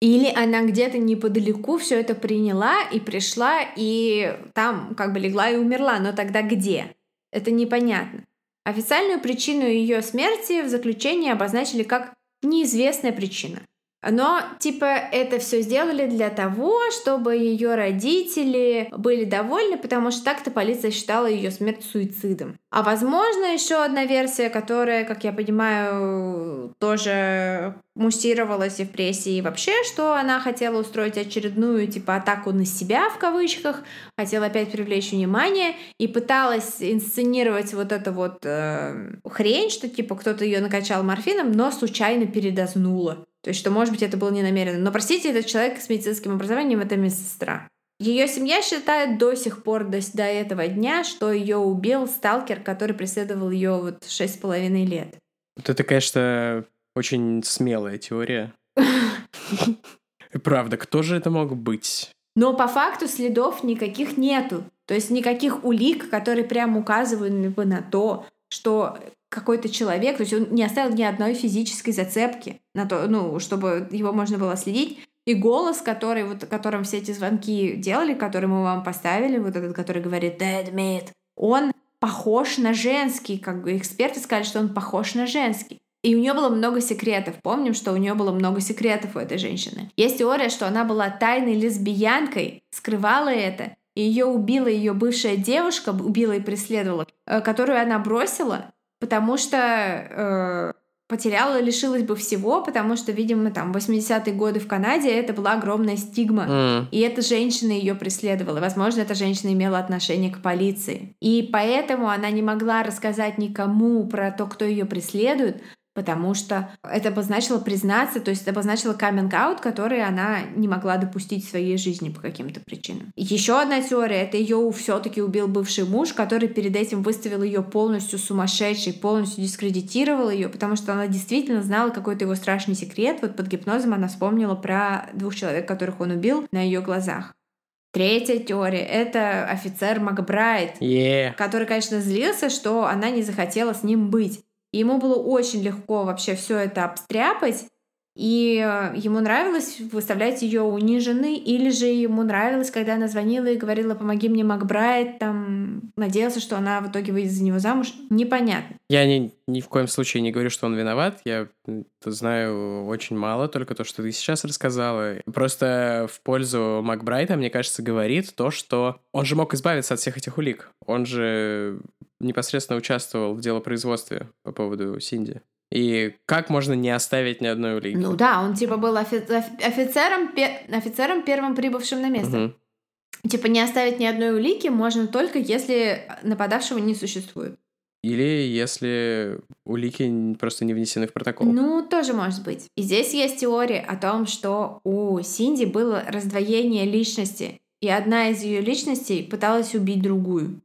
Или она где-то неподалеку все это приняла и пришла, и там как бы легла и умерла. Но тогда где? Это непонятно. Официальную причину ее смерти в заключении обозначили как неизвестная причина. Но, типа, это все сделали для того, чтобы ее родители были довольны, потому что так-то полиция считала ее смерть суицидом. А возможно, еще одна версия, которая, как я понимаю, тоже муссировалась и в прессе, и вообще, что она хотела устроить очередную, типа, атаку на себя, в кавычках, хотела опять привлечь внимание и пыталась инсценировать вот эту вот э, хрень, что, типа, кто-то ее накачал морфином, но случайно передознула. То есть, что, может быть, это было не намеренно. Но, простите, этот человек с медицинским образованием — это медсестра. Ее семья считает до сих пор, до, до этого дня, что ее убил сталкер, который преследовал ее вот шесть с половиной лет. Вот это, конечно, очень смелая теория. Правда, кто же это мог быть? Но по факту следов никаких нету. То есть никаких улик, которые прямо указывают бы на то, что какой-то человек, то есть он не оставил ни одной физической зацепки на то, ну, чтобы его можно было следить. И голос, который, вот, которым все эти звонки делали, который мы вам поставили, вот этот, который говорит «dead meat», он похож на женский, как бы эксперты сказали, что он похож на женский. И у нее было много секретов. Помним, что у нее было много секретов у этой женщины. Есть теория, что она была тайной лесбиянкой, скрывала это, и ее убила ее бывшая девушка, убила и преследовала, э, которую она бросила, потому что э, потеряла, лишилась бы всего, потому что, видимо, там 80-е годы в Канаде это была огромная стигма. Mm. И эта женщина ее преследовала. Возможно, эта женщина имела отношение к полиции. И поэтому она не могла рассказать никому про то, кто ее преследует, потому что это обозначило признаться, то есть это обозначило каминг-аут, который она не могла допустить в своей жизни по каким-то причинам. Еще одна теория — это ее все-таки убил бывший муж, который перед этим выставил ее полностью сумасшедшей, полностью дискредитировал ее, потому что она действительно знала какой-то его страшный секрет. Вот под гипнозом она вспомнила про двух человек, которых он убил на ее глазах. Третья теория — это офицер Макбрайт, yeah. который, конечно, злился, что она не захотела с ним быть. И ему было очень легко вообще все это обстряпать, И э, ему нравилось выставлять ее униженной, или же ему нравилось, когда она звонила и говорила, помоги мне, Макбрайт, там, надеялся, что она в итоге выйдет за него замуж. Непонятно. Я ни, ни в коем случае не говорю, что он виноват. Я знаю очень мало, только то, что ты сейчас рассказала. Просто в пользу Макбрайта, мне кажется, говорит то, что он же мог избавиться от всех этих улик. Он же непосредственно участвовал в делопроизводстве по поводу Синди. И как можно не оставить ни одной улики? Ну да, он типа был офи- офицером, пе- офицером первым прибывшим на место. Угу. Типа не оставить ни одной улики можно только если нападавшего не существует. Или если улики просто не внесены в протокол. Ну, тоже может быть. И здесь есть теория о том, что у Синди было раздвоение личности, и одна из ее личностей пыталась убить другую.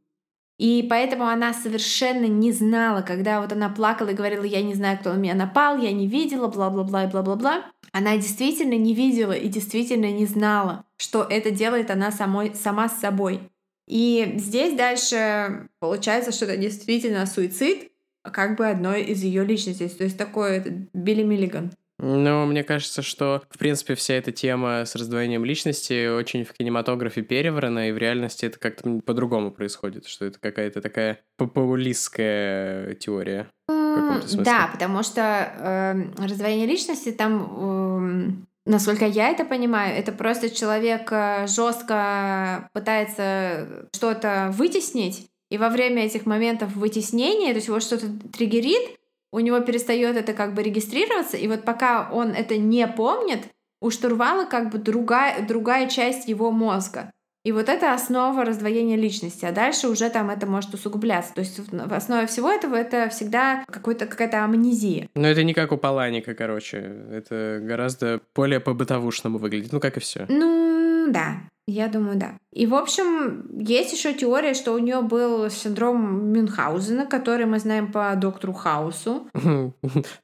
И поэтому она совершенно не знала, когда вот она плакала и говорила, я не знаю, кто на меня напал, я не видела, бла-бла-бла и бла-бла-бла. Она действительно не видела и действительно не знала, что это делает она самой, сама с собой. И здесь дальше получается, что это действительно суицид, как бы одной из ее личностей. То есть такой Билли Миллиган. Ну, мне кажется, что, в принципе, вся эта тема с раздвоением личности очень в кинематографе переврана, и в реальности это как-то по-другому происходит, что это какая-то такая популистская теория. Да, потому что э, раздвоение личности там... Э, Насколько я это понимаю, это просто человек э, жестко пытается что-то вытеснить, и во время этих моментов вытеснения, то есть его что-то триггерит, у него перестает это как бы регистрироваться, и вот пока он это не помнит, у штурвала как бы другая, другая часть его мозга. И вот это основа раздвоения личности, а дальше уже там это может усугубляться. То есть в основе всего этого это всегда какая-то амнезия. Но это не как у Паланика, короче. Это гораздо более по-бытовушному выглядит. Ну, как и все. Ну, да. Я думаю, да. И, в общем, есть еще теория, что у нее был синдром Мюнхгаузена, который мы знаем по доктору Хаусу.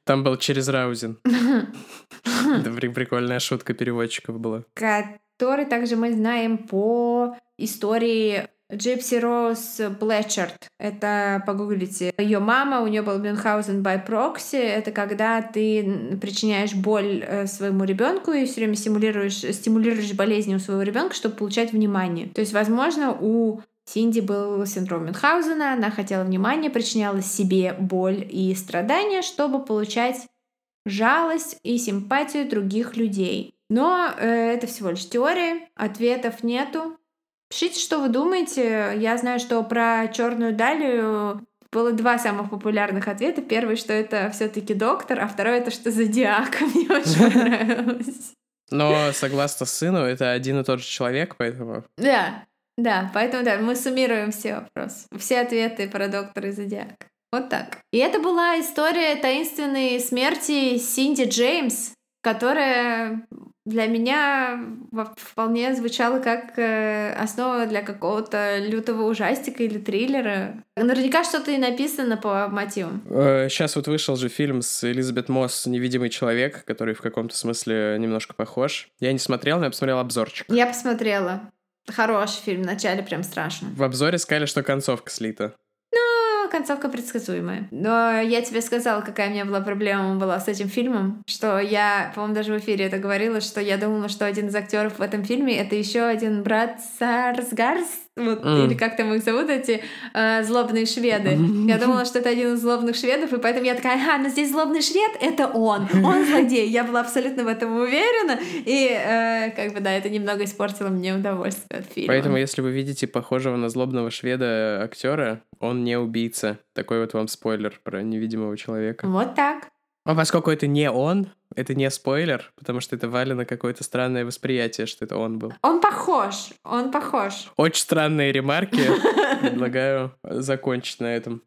Там был через Раузен. Это прикольная шутка переводчиков была который также мы знаем по истории Джипси Роуз Блэчард. Это погуглите. Ее мама, у нее был Мюнхгаузен by proxy. Это когда ты причиняешь боль э, своему ребенку и все время стимулируешь, стимулируешь болезни у своего ребенка, чтобы получать внимание. То есть, возможно, у Синди был синдром Мюнхгаузена, она хотела внимания, причиняла себе боль и страдания, чтобы получать жалость и симпатию других людей. Но э, это всего лишь теория, ответов нету. Пишите, что вы думаете. Я знаю, что про черную далию было два самых популярных ответа. Первый, что это все-таки доктор, а второй это что зодиак. Мне очень понравилось. Но согласно сыну, это один и тот же человек, поэтому. Да, да, поэтому да, мы суммируем все вопросы. Все ответы про доктора и зодиак. Вот так. И это была история таинственной смерти Синди Джеймс, которая для меня вполне звучало как э, основа для какого-то лютого ужастика или триллера. Наверняка что-то и написано по мотивам. Сейчас э, вот вышел же фильм с Элизабет Мосс «Невидимый человек», который в каком-то смысле немножко похож. Я не смотрел, но я посмотрел обзорчик. Я посмотрела. Хороший фильм, вначале прям страшно. В обзоре сказали, что концовка слита концовка предсказуемая. Но я тебе сказала, какая у меня была проблема была с этим фильмом, что я, по-моему, даже в эфире это говорила, что я думала, что один из актеров в этом фильме это еще один брат Сарсгарс, вот, mm. или как там их зовут, эти э, злобные шведы. Я думала, что это один из злобных шведов, и поэтому я такая, ага, но здесь злобный швед — это он, он злодей. Я была абсолютно в этом уверена, и э, как бы, да, это немного испортило мне удовольствие от фильма. Поэтому, если вы видите похожего на злобного шведа актера, он не убийца. Такой вот вам спойлер про невидимого человека. Вот так. А поскольку это не он, это не спойлер, потому что это Вали на какое-то странное восприятие, что это он был. Он похож, он похож. Очень странные ремарки. Предлагаю закончить на этом.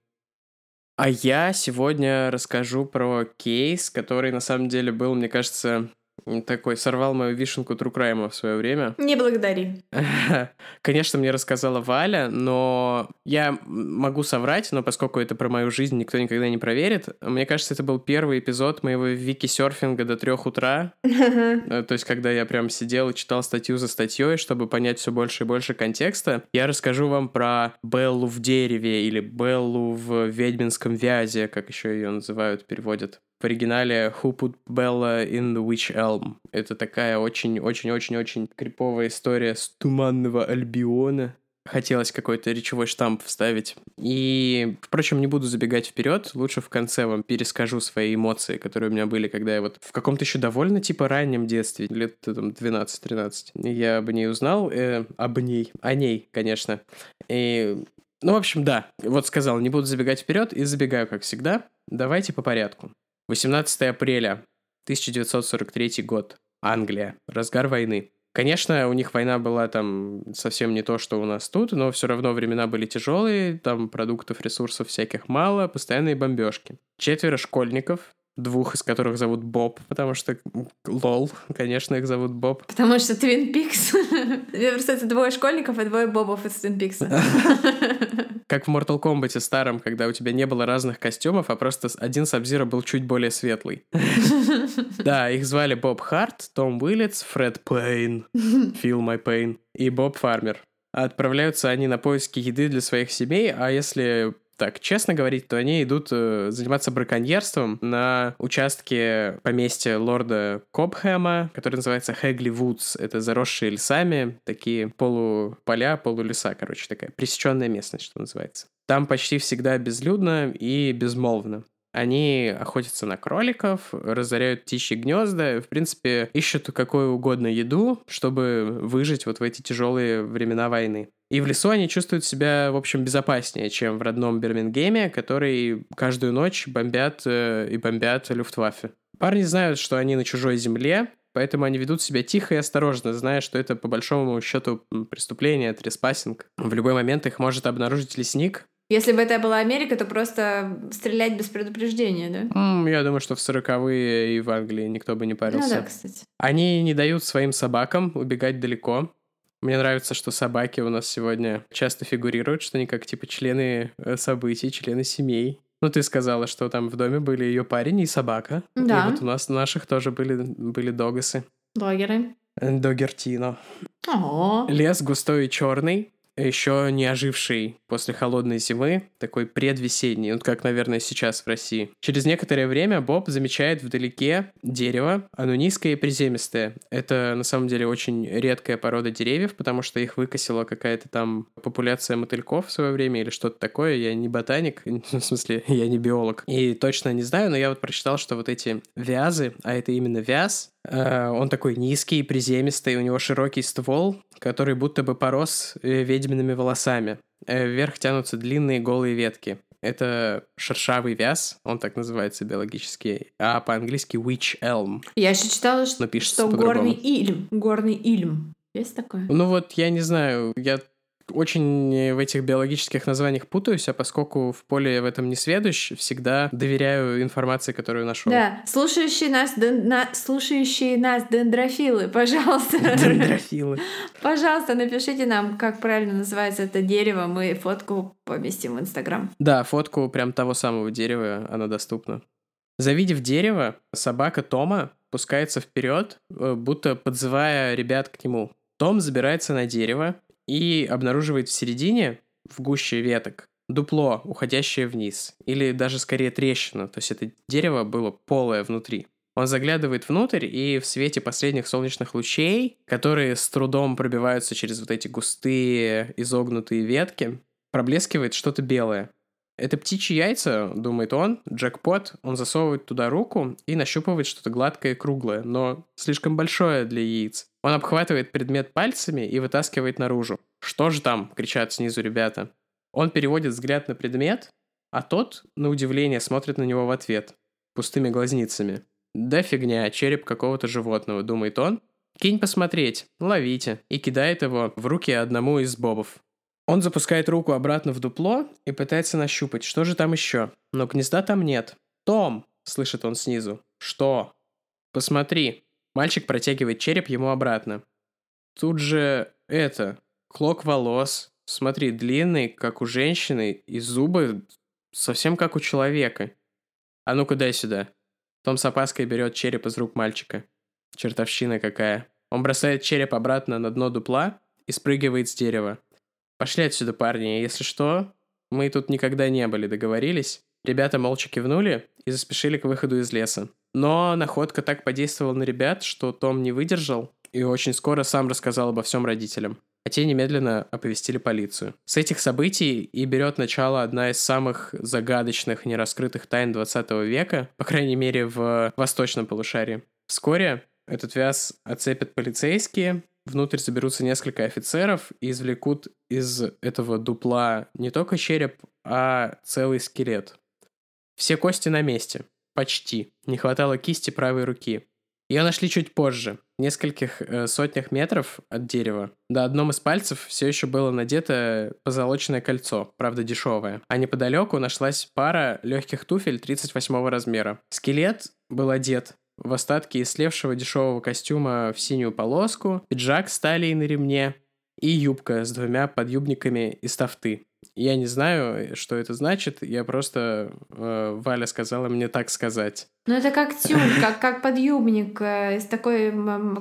А я сегодня расскажу про кейс, который на самом деле был, мне кажется, такой сорвал мою вишенку Трукрайма в свое время. Не благодари. Конечно, мне рассказала Валя, но я могу соврать, но поскольку это про мою жизнь никто никогда не проверит, мне кажется, это был первый эпизод моего вики-серфинга до трех утра. Э, то есть, когда я прям сидел и читал статью за статьей, чтобы понять все больше и больше контекста, я расскажу вам про Беллу в дереве или Беллу в ведьминском вязе, как еще ее называют, переводят. В оригинале Who Put Bella in the Witch Elm. Это такая очень-очень-очень-очень криповая история с туманного Альбиона. Хотелось какой-то речевой штамп вставить. И, впрочем, не буду забегать вперед. Лучше в конце вам перескажу свои эмоции, которые у меня были, когда я вот в каком-то еще довольно типа раннем детстве, лет там 12-13, я об ней узнал, э, об ней, о ней, конечно. И ну, в общем, да. Вот сказал, не буду забегать вперед и забегаю, как всегда. Давайте по порядку. 18 апреля 1943 год. Англия. Разгар войны. Конечно, у них война была там совсем не то, что у нас тут, но все равно времена были тяжелые, там продуктов, ресурсов всяких мало, постоянные бомбежки. Четверо школьников, двух из которых зовут Боб, потому что lol, конечно, их зовут Боб. Потому что Твин Пикс. Просто это двое школьников и двое Бобов из Твин Пикса. Как в Mortal Kombat старом, когда у тебя не было разных костюмов, а просто один Саб-Зиро был чуть более светлый. Да, их звали Боб Харт, Том Уиллетс, Фред Пейн, Feel My Pain и Боб Фармер. Отправляются они на поиски еды для своих семей, а если так честно говорить, то они идут э, заниматься браконьерством на участке поместья лорда Кобхэма, который называется Хэгли Вудс. Это заросшие лесами, такие полуполя, полулеса, короче, такая пресеченная местность, что называется. Там почти всегда безлюдно и безмолвно. Они охотятся на кроликов, разоряют птичьи гнезда, в принципе, ищут какую угодно еду, чтобы выжить вот в эти тяжелые времена войны. И в лесу они чувствуют себя, в общем, безопаснее, чем в родном Бирмингеме, который каждую ночь бомбят э, и бомбят Люфтваффе. Парни знают, что они на чужой земле, поэтому они ведут себя тихо и осторожно, зная, что это по большому счету преступление, треспассинг. В любой момент их может обнаружить лесник, если бы это была Америка, то просто стрелять без предупреждения, да? Mm, я думаю, что в сороковые и в Англии никто бы не парился. Ну да, кстати. Они не дают своим собакам убегать далеко. Мне нравится, что собаки у нас сегодня часто фигурируют, что они как типа члены э, событий, члены семей. Ну, ты сказала, что там в доме были ее парень и собака. Да. И вот у нас наших тоже были, были догасы. Блогеры. Догертино. О. Лес густой и черный еще не оживший после холодной зимы, такой предвесенний, вот как, наверное, сейчас в России. Через некоторое время Боб замечает вдалеке дерево, оно низкое и приземистое. Это, на самом деле, очень редкая порода деревьев, потому что их выкосила какая-то там популяция мотыльков в свое время или что-то такое. Я не ботаник, в смысле, я не биолог. И точно не знаю, но я вот прочитал, что вот эти вязы, а это именно вяз, он такой низкий, приземистый, у него широкий ствол, который будто бы порос э, ведьмиными волосами. Э, вверх тянутся длинные голые ветки. Это шершавый вяз, он так называется биологически, а по-английски witch elm. Я еще читала, что, что горный ильм. Горный ильм. Есть такое? Ну вот, я не знаю, я очень в этих биологических названиях путаюсь, а поскольку в поле в этом не сведущ, всегда доверяю информации, которую нашел. Да, слушающие нас, ден... на... слушающие нас дендрофилы, пожалуйста. Дендрофилы. Пожалуйста, напишите нам, как правильно называется это дерево, мы фотку поместим в Инстаграм. Да, фотку прям того самого дерева, она доступна. Завидев дерево, собака Тома пускается вперед, э, будто подзывая ребят к нему. Том забирается на дерево, и обнаруживает в середине, в гуще веток, дупло, уходящее вниз, или даже скорее трещину, то есть это дерево было полое внутри. Он заглядывает внутрь, и в свете последних солнечных лучей, которые с трудом пробиваются через вот эти густые изогнутые ветки, проблескивает что-то белое. Это птичьи яйца, думает он, джекпот, он засовывает туда руку и нащупывает что-то гладкое и круглое, но слишком большое для яиц. Он обхватывает предмет пальцами и вытаскивает наружу. «Что же там?» — кричат снизу ребята. Он переводит взгляд на предмет, а тот, на удивление, смотрит на него в ответ, пустыми глазницами. «Да фигня, череп какого-то животного», — думает он. «Кинь посмотреть, ловите», и кидает его в руки одному из бобов. Он запускает руку обратно в дупло и пытается нащупать, что же там еще. Но гнезда там нет. «Том!» — слышит он снизу. «Что?» «Посмотри!» Мальчик протягивает череп ему обратно. Тут же это, клок волос. Смотри, длинный, как у женщины, и зубы совсем как у человека. А ну-ка дай сюда. Том с опаской берет череп из рук мальчика. Чертовщина какая. Он бросает череп обратно на дно дупла и спрыгивает с дерева. Пошли отсюда, парни, если что, мы тут никогда не были, договорились? Ребята молча кивнули и заспешили к выходу из леса. Но находка так подействовала на ребят, что Том не выдержал и очень скоро сам рассказал обо всем родителям. А те немедленно оповестили полицию. С этих событий и берет начало одна из самых загадочных нераскрытых тайн 20 века, по крайней мере в восточном полушарии. Вскоре этот вяз оцепят полицейские, внутрь заберутся несколько офицеров и извлекут из этого дупла не только череп, а целый скелет. Все кости на месте. Почти. Не хватало кисти правой руки. Ее нашли чуть позже, в нескольких э, сотнях метров от дерева. На одном из пальцев все еще было надето позолоченное кольцо, правда дешевое. А неподалеку нашлась пара легких туфель 38 размера. Скелет был одет в остатки ислевшего дешевого костюма в синюю полоску, пиджак с талией на ремне и юбка с двумя подъюбниками из тафты. Я не знаю, что это значит, я просто... Э, Валя сказала мне так сказать. Ну, это как тюль, как, как подъюбник, э, из такой,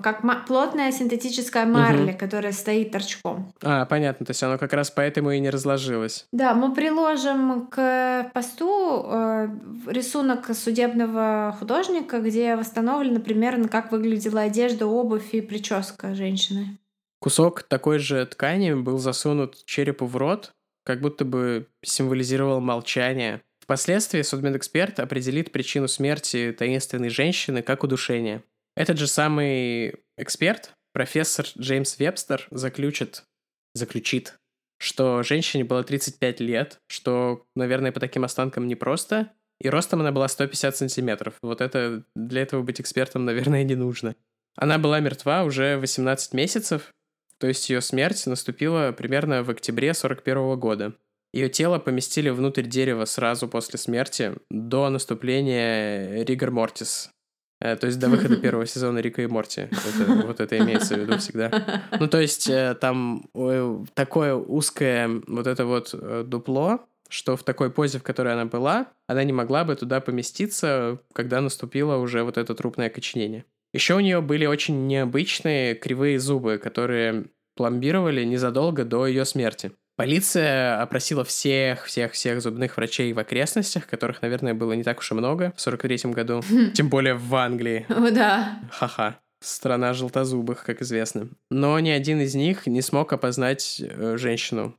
как плотная синтетическая марля, угу. которая стоит торчком. А, понятно, то есть оно как раз поэтому и не разложилось. Да, мы приложим к посту э, рисунок судебного художника, где восстановлено примерно, как выглядела одежда, обувь и прическа женщины. Кусок такой же ткани был засунут черепу в рот, как будто бы символизировал молчание. Впоследствии судмедэксперт определит причину смерти таинственной женщины как удушение. Этот же самый эксперт, профессор Джеймс Вебстер, заключит, заключит, что женщине было 35 лет, что, наверное, по таким останкам непросто, и ростом она была 150 сантиметров. Вот это для этого быть экспертом, наверное, не нужно. Она была мертва уже 18 месяцев, то есть ее смерть наступила примерно в октябре 41 года. Ее тело поместили внутрь дерева сразу после смерти, до наступления Ригор Мортис. Э, то есть до выхода первого сезона Рика и Морти. Это, вот это имеется в виду всегда. Ну, то есть э, там такое узкое вот это вот э, дупло, что в такой позе, в которой она была, она не могла бы туда поместиться, когда наступило уже вот это трупное окоченение. Еще у нее были очень необычные кривые зубы, которые пломбировали незадолго до ее смерти. Полиция опросила всех-всех-всех зубных врачей в окрестностях, которых, наверное, было не так уж и много в 43-м году. Тем более в Англии. О, да. Ха-ха. Страна желтозубых, как известно. Но ни один из них не смог опознать э, женщину.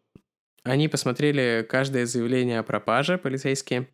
Они посмотрели каждое заявление о пропаже, полицейские,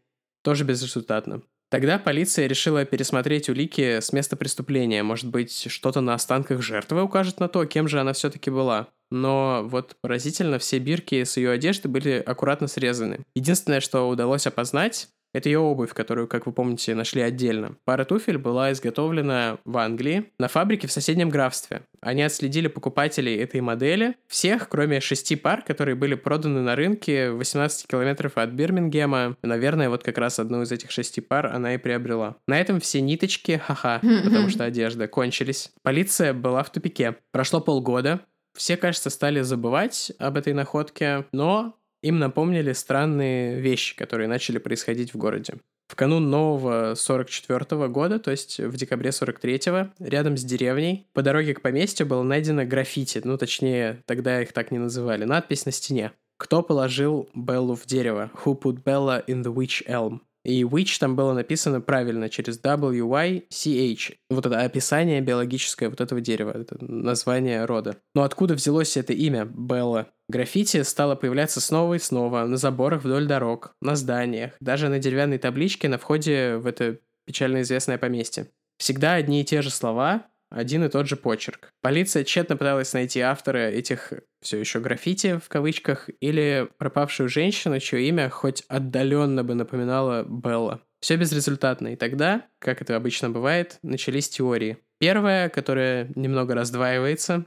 тоже безрезультатно. Тогда полиция решила пересмотреть улики с места преступления. Может быть, что-то на останках жертвы укажет на то, кем же она все-таки была. Но вот поразительно, все бирки с ее одежды были аккуратно срезаны. Единственное, что удалось опознать, это ее обувь, которую, как вы помните, нашли отдельно. Пара туфель была изготовлена в Англии на фабрике в соседнем графстве. Они отследили покупателей этой модели, всех, кроме шести пар, которые были проданы на рынке 18 километров от Бирмингема. Наверное, вот как раз одну из этих шести пар она и приобрела. На этом все ниточки, ха-ха, потому что одежда, кончились. Полиция была в тупике. Прошло полгода, все, кажется, стали забывать об этой находке, но им напомнили странные вещи, которые начали происходить в городе. В канун нового 44 года, то есть в декабре 43-го, рядом с деревней, по дороге к поместью было найдено граффити, ну точнее, тогда их так не называли, надпись на стене. Кто положил Беллу в дерево? Who put Bella in the witch elm? И witch там было написано правильно, через W-Y-C-H. Вот это описание биологическое вот этого дерева, это название рода. Но откуда взялось это имя Белла? Граффити стало появляться снова и снова на заборах вдоль дорог, на зданиях, даже на деревянной табличке на входе в это печально известное поместье. Всегда одни и те же слова, один и тот же почерк. Полиция тщетно пыталась найти автора этих все еще граффити в кавычках или пропавшую женщину, чье имя хоть отдаленно бы напоминало Белла. Все безрезультатно, и тогда, как это обычно бывает, начались теории. Первая, которая немного раздваивается,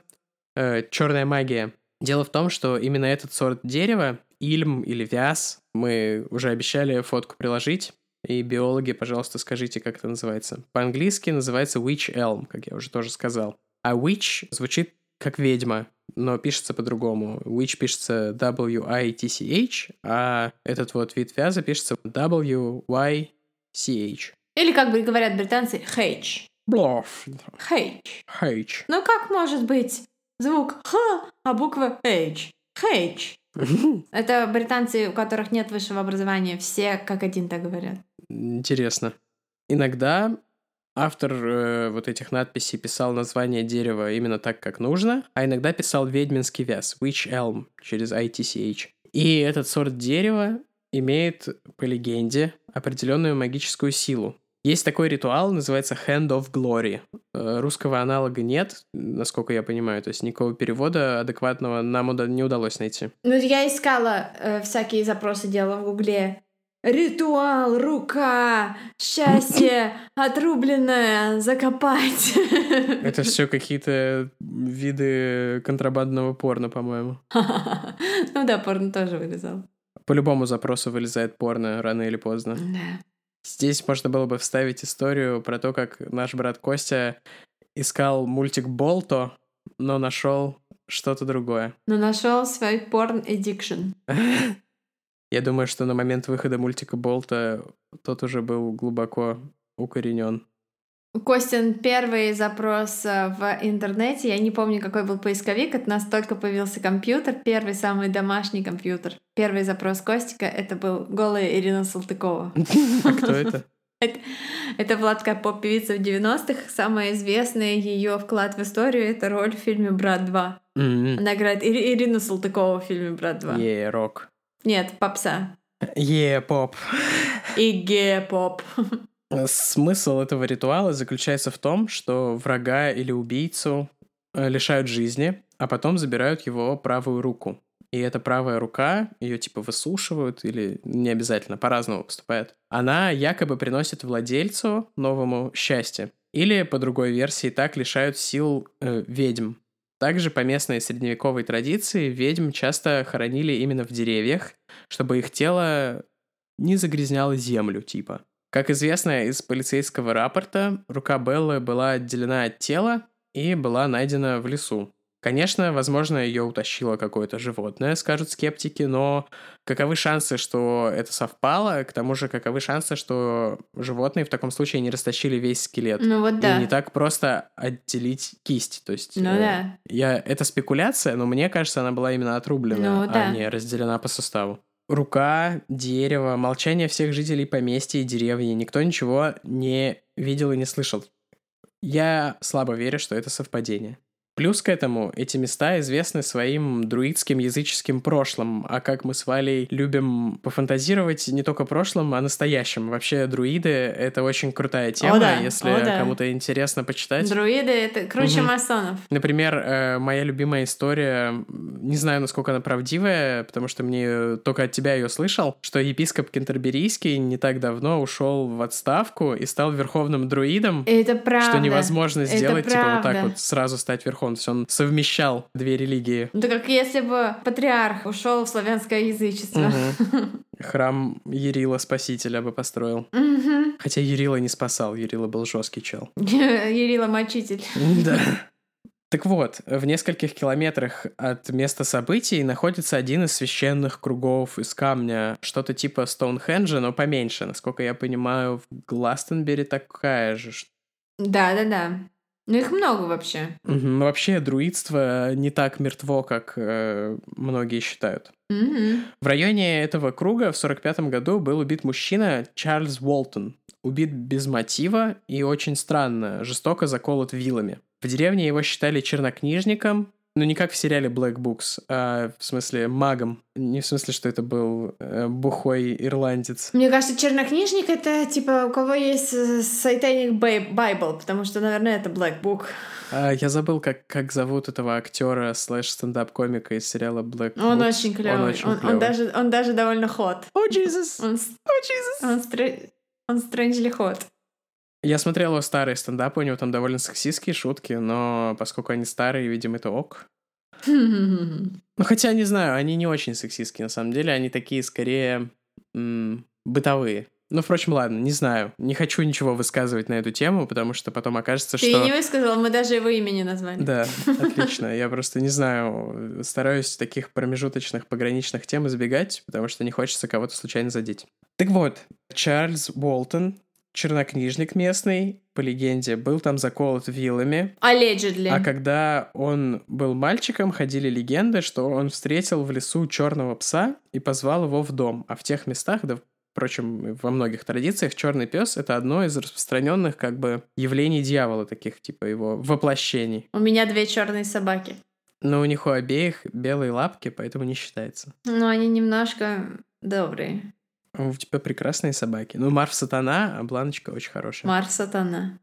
э, черная магия. Дело в том, что именно этот сорт дерева, ильм или вяз, мы уже обещали фотку приложить, и биологи, пожалуйста, скажите, как это называется. По-английски называется witch elm, как я уже тоже сказал. А witch звучит как ведьма, но пишется по-другому. Witch пишется W-I-T-C-H, а этот вот вид вяза пишется W-Y-C-H. Или, как бы говорят британцы, H. Блоф. H. H. Ну как может быть звук Х, а буква H? H. Это британцы, у которых нет высшего образования, все как один так говорят. Интересно. Иногда автор э, вот этих надписей писал название дерева именно так, как нужно, а иногда писал ведьминский вяз, witch elm, через ITCH. И этот сорт дерева имеет, по легенде, определенную магическую силу. Есть такой ритуал, называется Hand of Glory. Э, русского аналога нет, насколько я понимаю, то есть никакого перевода адекватного нам не удалось найти. Ну, я искала э, всякие запросы, делала в гугле. Ритуал, рука, счастье, отрубленное, закопать. Это все какие-то виды контрабандного порно, по-моему. Ну да, порно тоже вылезал. По любому запросу вылезает порно рано или поздно. Да. Здесь можно было бы вставить историю про то, как наш брат Костя искал мультик Болто, но нашел что-то другое. Но нашел свой порн addiction. Я думаю, что на момент выхода мультика Болта тот уже был глубоко укоренен. Костин первый запрос э, в интернете, я не помню, какой был поисковик, от нас только появился компьютер, первый самый домашний компьютер. Первый запрос Костика — это был голая Ирина Салтыкова. А кто это? Это, Владка поп-певица в 90-х. Самый известный ее вклад в историю — это роль в фильме «Брат 2». М, Она играет Ири- Ирину Салтыкову в фильме «Брат 2». Е, рок. Нет, попса. Е, поп. И ге-поп. Смысл этого ритуала заключается в том, что врага или убийцу э, лишают жизни, а потом забирают его правую руку. И эта правая рука, ее типа высушивают или не обязательно, по-разному поступает. Она якобы приносит владельцу новому счастье. Или, по другой версии, так лишают сил э, ведьм. Также по местной средневековой традиции ведьм часто хоронили именно в деревьях, чтобы их тело не загрязняло землю, типа. Как известно из полицейского рапорта, рука Беллы была отделена от тела и была найдена в лесу. Конечно, возможно, ее утащило какое-то животное, скажут скептики, но каковы шансы, что это совпало? К тому же, каковы шансы, что животные в таком случае не растащили весь скелет? Ну вот И да. не так просто отделить кисть. То есть, Ну э, да. я, это спекуляция, но мне кажется, она была именно отрублена, Ну да. а не разделена по составу. Рука, дерево, молчание всех жителей поместья и деревни. Никто ничего не видел и не слышал. Я слабо верю, что это совпадение. Плюс к этому, эти места известны своим друидским языческим прошлым, а как мы с Валей любим пофантазировать не только прошлым, а настоящим. Вообще, друиды — это очень крутая тема, да, если о да. кому-то интересно почитать. Друиды — это круче Мгм. масонов. Например, э, моя любимая история, не знаю, насколько она правдивая, потому что мне только от тебя ее слышал, что епископ Кентерберийский не так давно ушел в отставку и стал верховным друидом, Это правда. что невозможно Это сделать, типа вот так правда. вот сразу стать верховным. Он совмещал две религии. Ну, Это как если бы патриарх ушел в славянское язычество. Храм Ярила Спасителя бы построил. Хотя Ярила не спасал, Ярила был жесткий чел. Ярила Мочитель. Да. Так вот, в нескольких километрах от места событий находится один из священных кругов из камня, что-то типа Стоунхенджа, но поменьше. Насколько я понимаю, в Гластенбери такая же. ш- Да-да-да. Ну, их много вообще. Но вообще друидство не так мертво, как э, многие считают. Мгм. В районе этого круга в 45 году был убит мужчина Чарльз Уолтон. Убит без мотива и очень странно, жестоко заколот вилами. В деревне его считали чернокнижником, но не как в сериале Black Books, а в смысле магом. Не в смысле, что это был э, бухой ирландец. Мне кажется, чернокнижник — это типа у кого есть э, Satanic Bible, потому что, наверное, это Black Book. А, я забыл, как, как зовут этого актера слэш стендап-комика из сериала Black Он Books. очень клевый. очень Он, он клёвый. даже, он даже довольно ход. О, Джизус! Он, с- О, Джизус! он, стр- он strangely hot. Я смотрел его старые стендапы, у него там довольно сексистские шутки, но поскольку они старые, видимо, это ок. Ну, хотя, не знаю, они не очень сексистские, на самом деле, они такие, скорее, м, бытовые. Ну, впрочем, ладно, не знаю. Не хочу ничего высказывать на эту тему, потому что потом окажется, Ты что... не высказал, мы даже его имя не назвали. Да, отлично. Я просто не знаю, стараюсь таких промежуточных пограничных тем избегать, потому что не хочется кого-то случайно задеть. Так вот, Чарльз Уолтон, чернокнижник местный, по легенде, был там заколот вилами, Allegedly. а когда он был мальчиком, ходили легенды, что он встретил в лесу черного пса и позвал его в дом. А в тех местах, да впрочем, во многих традициях черный пес это одно из распространенных как бы явлений дьявола, таких типа его воплощений. У меня две черные собаки. Но у них у обеих белые лапки, поэтому не считается. Ну, они немножко добрые. У тебя прекрасные собаки. Ну, Марф Сатана, а Бланочка очень хорошая. Марф Сатана.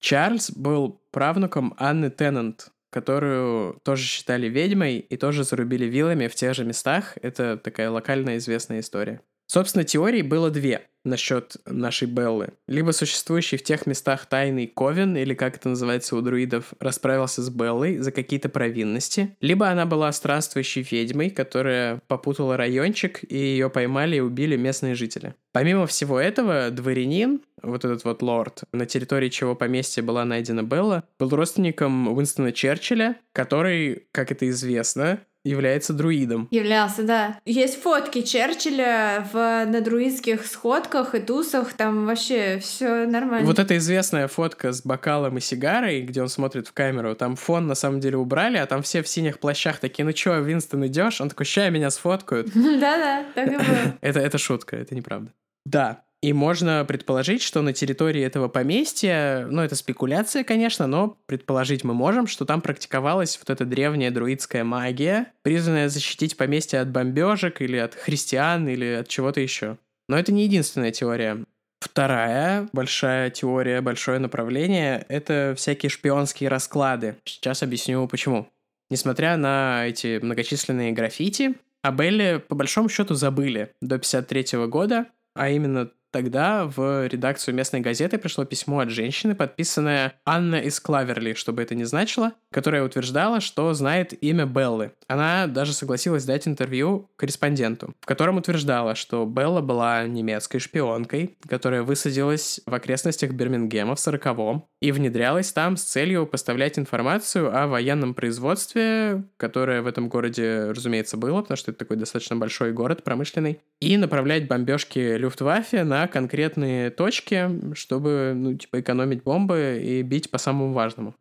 Чарльз был правнуком Анны Теннант, которую тоже считали ведьмой и тоже зарубили вилами в тех же местах. Это такая локальная известная история. Собственно, теорий было две насчет нашей Беллы. Либо существующий в тех местах тайный Ковен, или как это называется у друидов, расправился с Беллой за какие-то провинности, либо она была странствующей ведьмой, которая попутала райончик, и ее поймали и убили местные жители. Помимо всего этого, дворянин, вот этот вот лорд, на территории чего поместья была найдена Белла, был родственником Уинстона Черчилля, который, как это известно, является друидом. Являлся, да. Есть фотки Черчилля в, на друидских сходках и тусах, там вообще все нормально. Вот эта известная фотка с бокалом и сигарой, где он смотрит в камеру, там фон на самом деле убрали, а там все в синих плащах такие, ну чё, Винстон, идешь? Он такой, ща меня сфоткают. Да-да, так и было. Это, это шутка, это неправда. Да, и можно предположить, что на территории этого поместья, ну, это спекуляция, конечно, но предположить мы можем, что там практиковалась вот эта древняя друидская магия, призванная защитить поместье от бомбежек или от христиан или от чего-то еще. Но это не единственная теория. Вторая большая теория, большое направление — это всякие шпионские расклады. Сейчас объясню, почему. Несмотря на эти многочисленные граффити, о Белле по большому счету забыли до 53 года, а именно Тогда в редакцию местной газеты пришло письмо от женщины, подписанное Анна из Клаверли, чтобы это не значило, которая утверждала, что знает имя Беллы. Она даже согласилась дать интервью корреспонденту, в котором утверждала, что Белла была немецкой шпионкой, которая высадилась в окрестностях Бирмингема в 40-м и внедрялась там с целью поставлять информацию о военном производстве, которое в этом городе, разумеется, было, потому что это такой достаточно большой город промышленный, и направлять бомбежки Люфтваффе на конкретные точки, чтобы, ну, типа, экономить бомбы и бить по самому важному.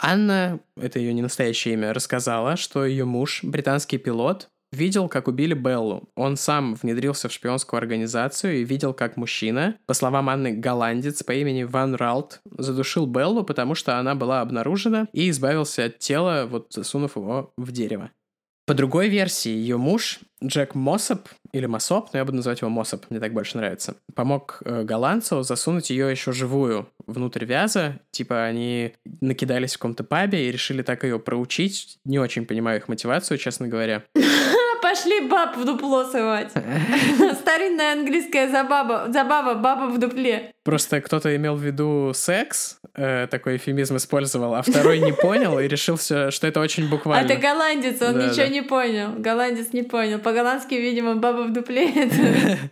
Анна, это ее не настоящее имя, рассказала, что ее муж, британский пилот, видел, как убили Беллу. Он сам внедрился в шпионскую организацию и видел, как мужчина, по словам Анны, голландец по имени Ван Ралт, задушил Беллу, потому что она была обнаружена и избавился от тела, вот засунув его в дерево. По другой версии, ее муж, Джек Моссоп, или Мосоп, но я буду называть его Моссоп, мне так больше нравится, помог э, голландцу засунуть ее еще живую внутрь вяза. Типа они накидались в каком-то пабе и решили так ее проучить. Не очень понимаю их мотивацию, честно говоря. Пошли баб в дупло сывать. Старинная английская забава, забава баба в дупле. Просто кто-то имел в виду секс, э, такой эфемизм использовал, а второй не понял и решил все, что это очень буквально. А это голландец, он да, ничего да. не понял. Голландец не понял. По-голландски, видимо, баба в дупле.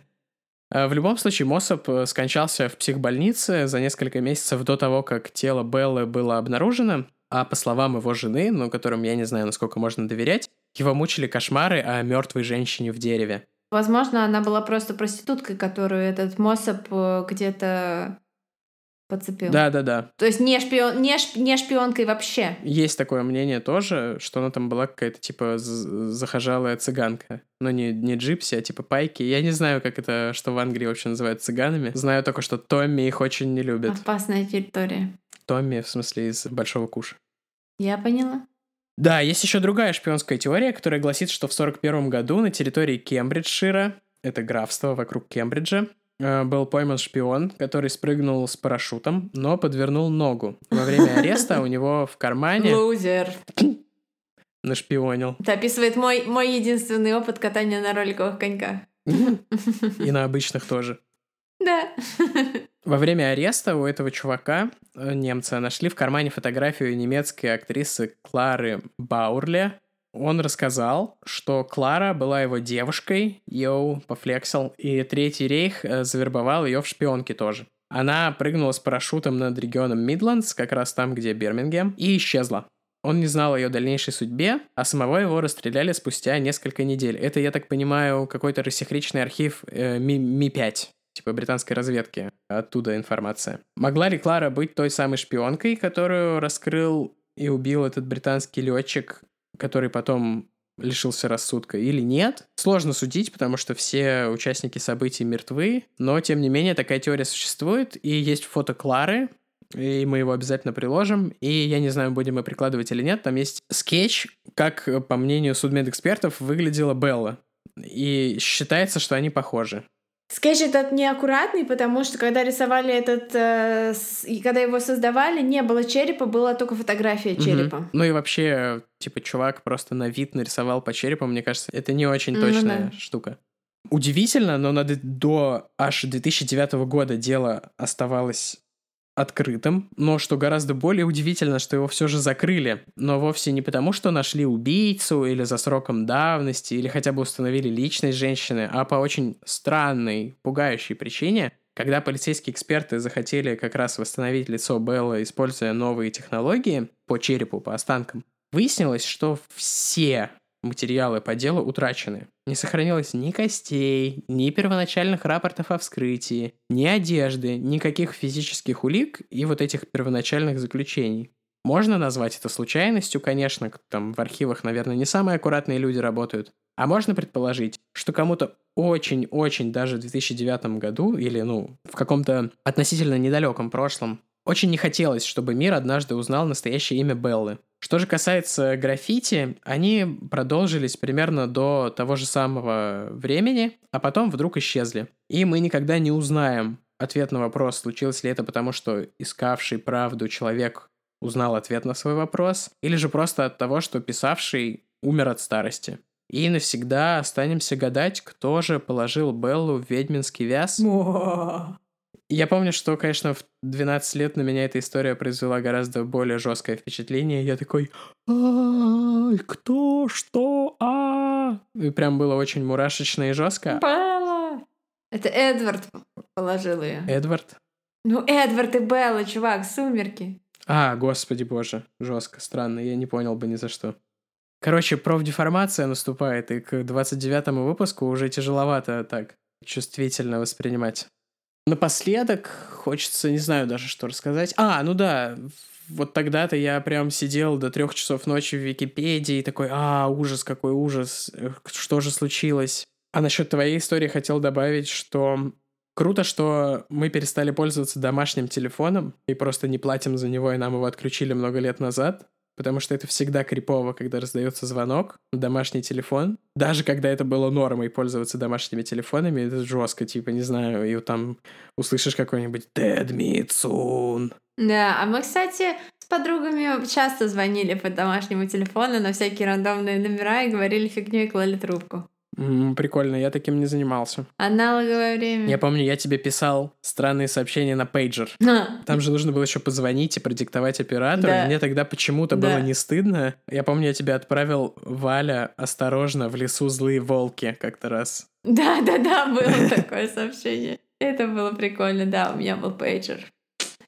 А в любом случае, Моссоп э, скончался в психбольнице за несколько месяцев до того, как тело Беллы было обнаружено, а по словам его жены, но которым я не знаю, насколько можно доверять, его мучили кошмары о мертвой женщине в дереве. Возможно, она была просто проституткой, которую этот Моссоп э, где-то подцепил. Да, да, да. То есть не, шпион, не, шп, не шпионкой вообще. Есть такое мнение тоже, что она там была какая-то типа захожалая цыганка. Но не, не джипси, а типа пайки. Я не знаю, как это, что в Англии вообще называют цыганами. Знаю только, что Томми их очень не любит. Опасная территория. Томми, в смысле, из Большого Куша. Я поняла. Да, есть еще другая шпионская теория, которая гласит, что в 1941 году на территории Кембриджшира, это графство вокруг Кембриджа, э, был пойман шпион, который спрыгнул с парашютом, но подвернул ногу. Во время ареста у него в кармане... Лузер. Нашпионил. Это описывает мой, мой единственный опыт катания на роликовых коньках. И на обычных тоже. Да. Во время ареста у этого чувака, э, немца, нашли в кармане фотографию немецкой актрисы Клары Баурле. Он рассказал, что Клара была его девушкой, йоу, пофлексил, и Третий рейх э, завербовал ее в шпионки тоже. Она прыгнула с парашютом над регионом Мидландс, как раз там, где Бирмингем, и исчезла. Он не знал о ее дальнейшей судьбе, а самого его расстреляли спустя несколько недель. Это, я так понимаю, какой-то рассекреченный архив э, Ми- Ми-5 типа британской разведки. Оттуда информация. Могла ли Клара быть той самой шпионкой, которую раскрыл и убил этот британский летчик, который потом лишился рассудка или нет. Сложно судить, потому что все участники событий мертвы, но тем не менее такая теория существует, и есть фото Клары, и мы его обязательно приложим. И я не знаю, будем мы прикладывать или нет, там есть скетч, как, по мнению судмедэкспертов, выглядела Белла. И считается, что они похожи. Скетч этот неаккуратный, потому что когда рисовали этот, э, с, и когда его создавали, не было черепа, была только фотография черепа. Мгм. Ну и вообще, типа, чувак просто на вид нарисовал по черепу, мне кажется, это не очень Ну точная да. штука. Удивительно, но на д- до аж 2009 года дело оставалось открытым, но что гораздо более удивительно, что его все же закрыли, но вовсе не потому, что нашли убийцу или за сроком давности, или хотя бы установили личность женщины, а по очень странной, пугающей причине, когда полицейские эксперты захотели как раз восстановить лицо Белла, используя новые технологии по черепу, по останкам, выяснилось, что все материалы по делу утрачены. Не сохранилось ни костей, ни первоначальных рапортов о вскрытии, ни одежды, никаких физических улик и вот этих первоначальных заключений. Можно назвать это случайностью, конечно, там в архивах, наверное, не самые аккуратные люди работают. А можно предположить, что кому-то очень-очень даже в 2009 году или, ну, в каком-то относительно недалеком прошлом очень не хотелось, чтобы мир однажды узнал настоящее имя Беллы. Что же касается граффити, они продолжились примерно до того же самого времени, а потом вдруг исчезли. И мы никогда не узнаем ответ на вопрос, случилось ли это потому, что искавший правду человек узнал ответ на свой вопрос, или же просто от того, что писавший умер от старости. И навсегда останемся гадать, кто же положил Беллу в ведьминский вяз. Я помню, что, конечно, в 12 лет на меня эта история произвела гораздо более жесткое впечатление. Я такой, «Ай, кто, что, а?» И прям было очень мурашечно и жестко. Белла! Это Эдвард положил ее. Эдвард? Ну, Эдвард и Белла, чувак, сумерки. А, господи боже, жестко, странно, я не понял бы ни за что. Короче, профдеформация наступает, и к 29-му выпуску уже тяжеловато так чувствительно воспринимать. Напоследок хочется, не знаю даже, что рассказать. А, ну да, вот тогда-то я прям сидел до трех часов ночи в Википедии такой, а, ужас, какой ужас, э, что же случилось? А насчет твоей истории хотел добавить, что круто, что мы перестали пользоваться домашним телефоном и просто не платим за него, и нам его отключили много лет назад. Потому что это всегда крипово, когда раздается звонок домашний телефон. Даже когда это было нормой пользоваться домашними телефонами, это жестко, типа, не знаю, и там услышишь какой-нибудь «Dead meat soon». Да, а мы, кстати, с подругами часто звонили по домашнему телефону на всякие рандомные номера и говорили фигню и клали трубку. М, прикольно, я таким не занимался. Аналоговое время. Я помню, я тебе писал странные сообщения на пейджер. Ха. Там же нужно было еще позвонить и продиктовать оператору. Да. Мне тогда почему-то Да. было не стыдно. Я помню, я тебе отправил Валя осторожно в лесу злые волки как-то раз. Да-да-да, было такое сообщение. Это было прикольно, да, у меня был пейджер.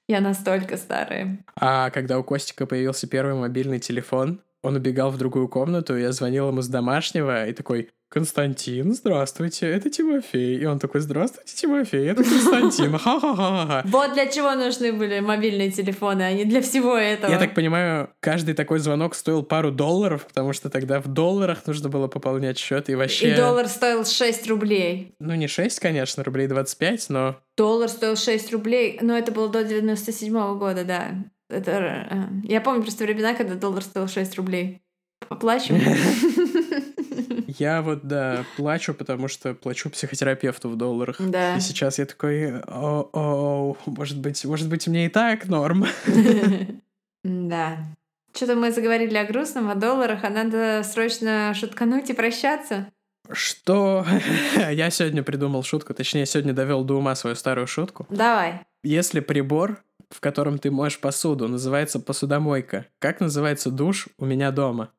Я настолько старая. А когда у Костика появился первый мобильный телефон, он убегал в другую комнату, я звонил ему с домашнего и такой, Константин, здравствуйте, это Тимофей. И он такой, здравствуйте, Тимофей, это Константин, ха-ха-ха-ха. Вот для чего нужны были мобильные телефоны, а не для всего этого. Я так понимаю, каждый такой звонок стоил пару долларов, потому что тогда в долларах нужно было пополнять счет и вообще... И доллар стоил 6 рублей. Ну, не 6, конечно, рублей 25, но... Доллар стоил 6 рублей, но это было до 97 года, да. Это, э, я помню просто времена, когда доллар стоил 6 рублей. Поплачем? Я вот, да, плачу, потому что плачу психотерапевту в долларах. Да. И сейчас я такой, о, может быть, может быть, мне и так норм. Да. Что-то мы заговорили о грустном, о долларах, а надо срочно шуткануть и прощаться. Что? Я сегодня придумал шутку, точнее, сегодня довел до ума свою старую шутку. Давай. Если прибор, в котором ты моешь посуду, называется посудомойка, как называется душ у меня дома?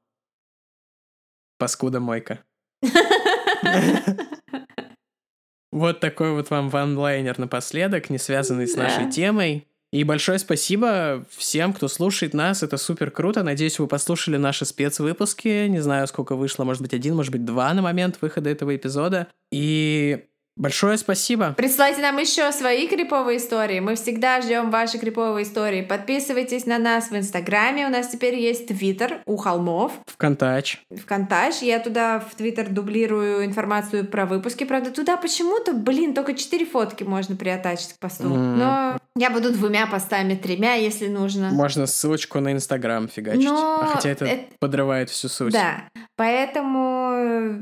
Паскуда-мойка. Вот такой вот вам ванлайнер напоследок, не связанный с нашей Да. темой. И большое спасибо всем, кто слушает нас. Это супер круто. Надеюсь, вы послушали наши спецвыпуски. Не знаю, сколько вышло. Может быть, один, может быть, два на момент выхода этого эпизода. И Большое спасибо. Присылайте нам еще свои криповые истории. Мы всегда ждем ваши криповые истории. Подписывайтесь на нас в Инстаграме. У нас теперь есть Твиттер у холмов. Вконтач. Вконтач. Я туда в Твиттер дублирую информацию про выпуски. Правда, туда почему-то, блин, только четыре фотки можно приотачить к посту. Mm. Но я буду двумя постами, тремя, если нужно. Можно ссылочку на Инстаграм фигачить. Но... А хотя это, это подрывает всю суть. Да. Поэтому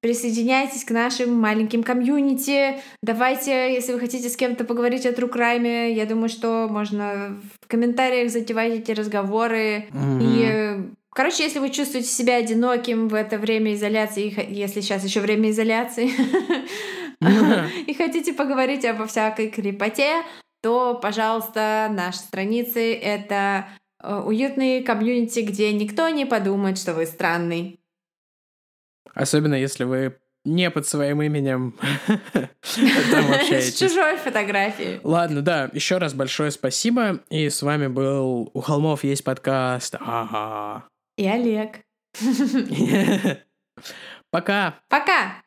Присоединяйтесь к нашим маленьким комьюнити. Давайте, если вы хотите с кем-то поговорить о True Crime, я думаю, что можно в комментариях затевать эти разговоры. Mm-hmm. И Короче, если вы чувствуете себя одиноким в это время изоляции, если сейчас еще время изоляции, и хотите поговорить обо всякой крепоте, то, пожалуйста, наши страницы — это э, уютные комьюнити, где никто не подумает, что вы странный. Особенно если вы не под своим именем. С чужой фотографией. Ладно, да, еще раз большое спасибо. И с вами был «У холмов есть подкаст». И Олег. Пока. Пока.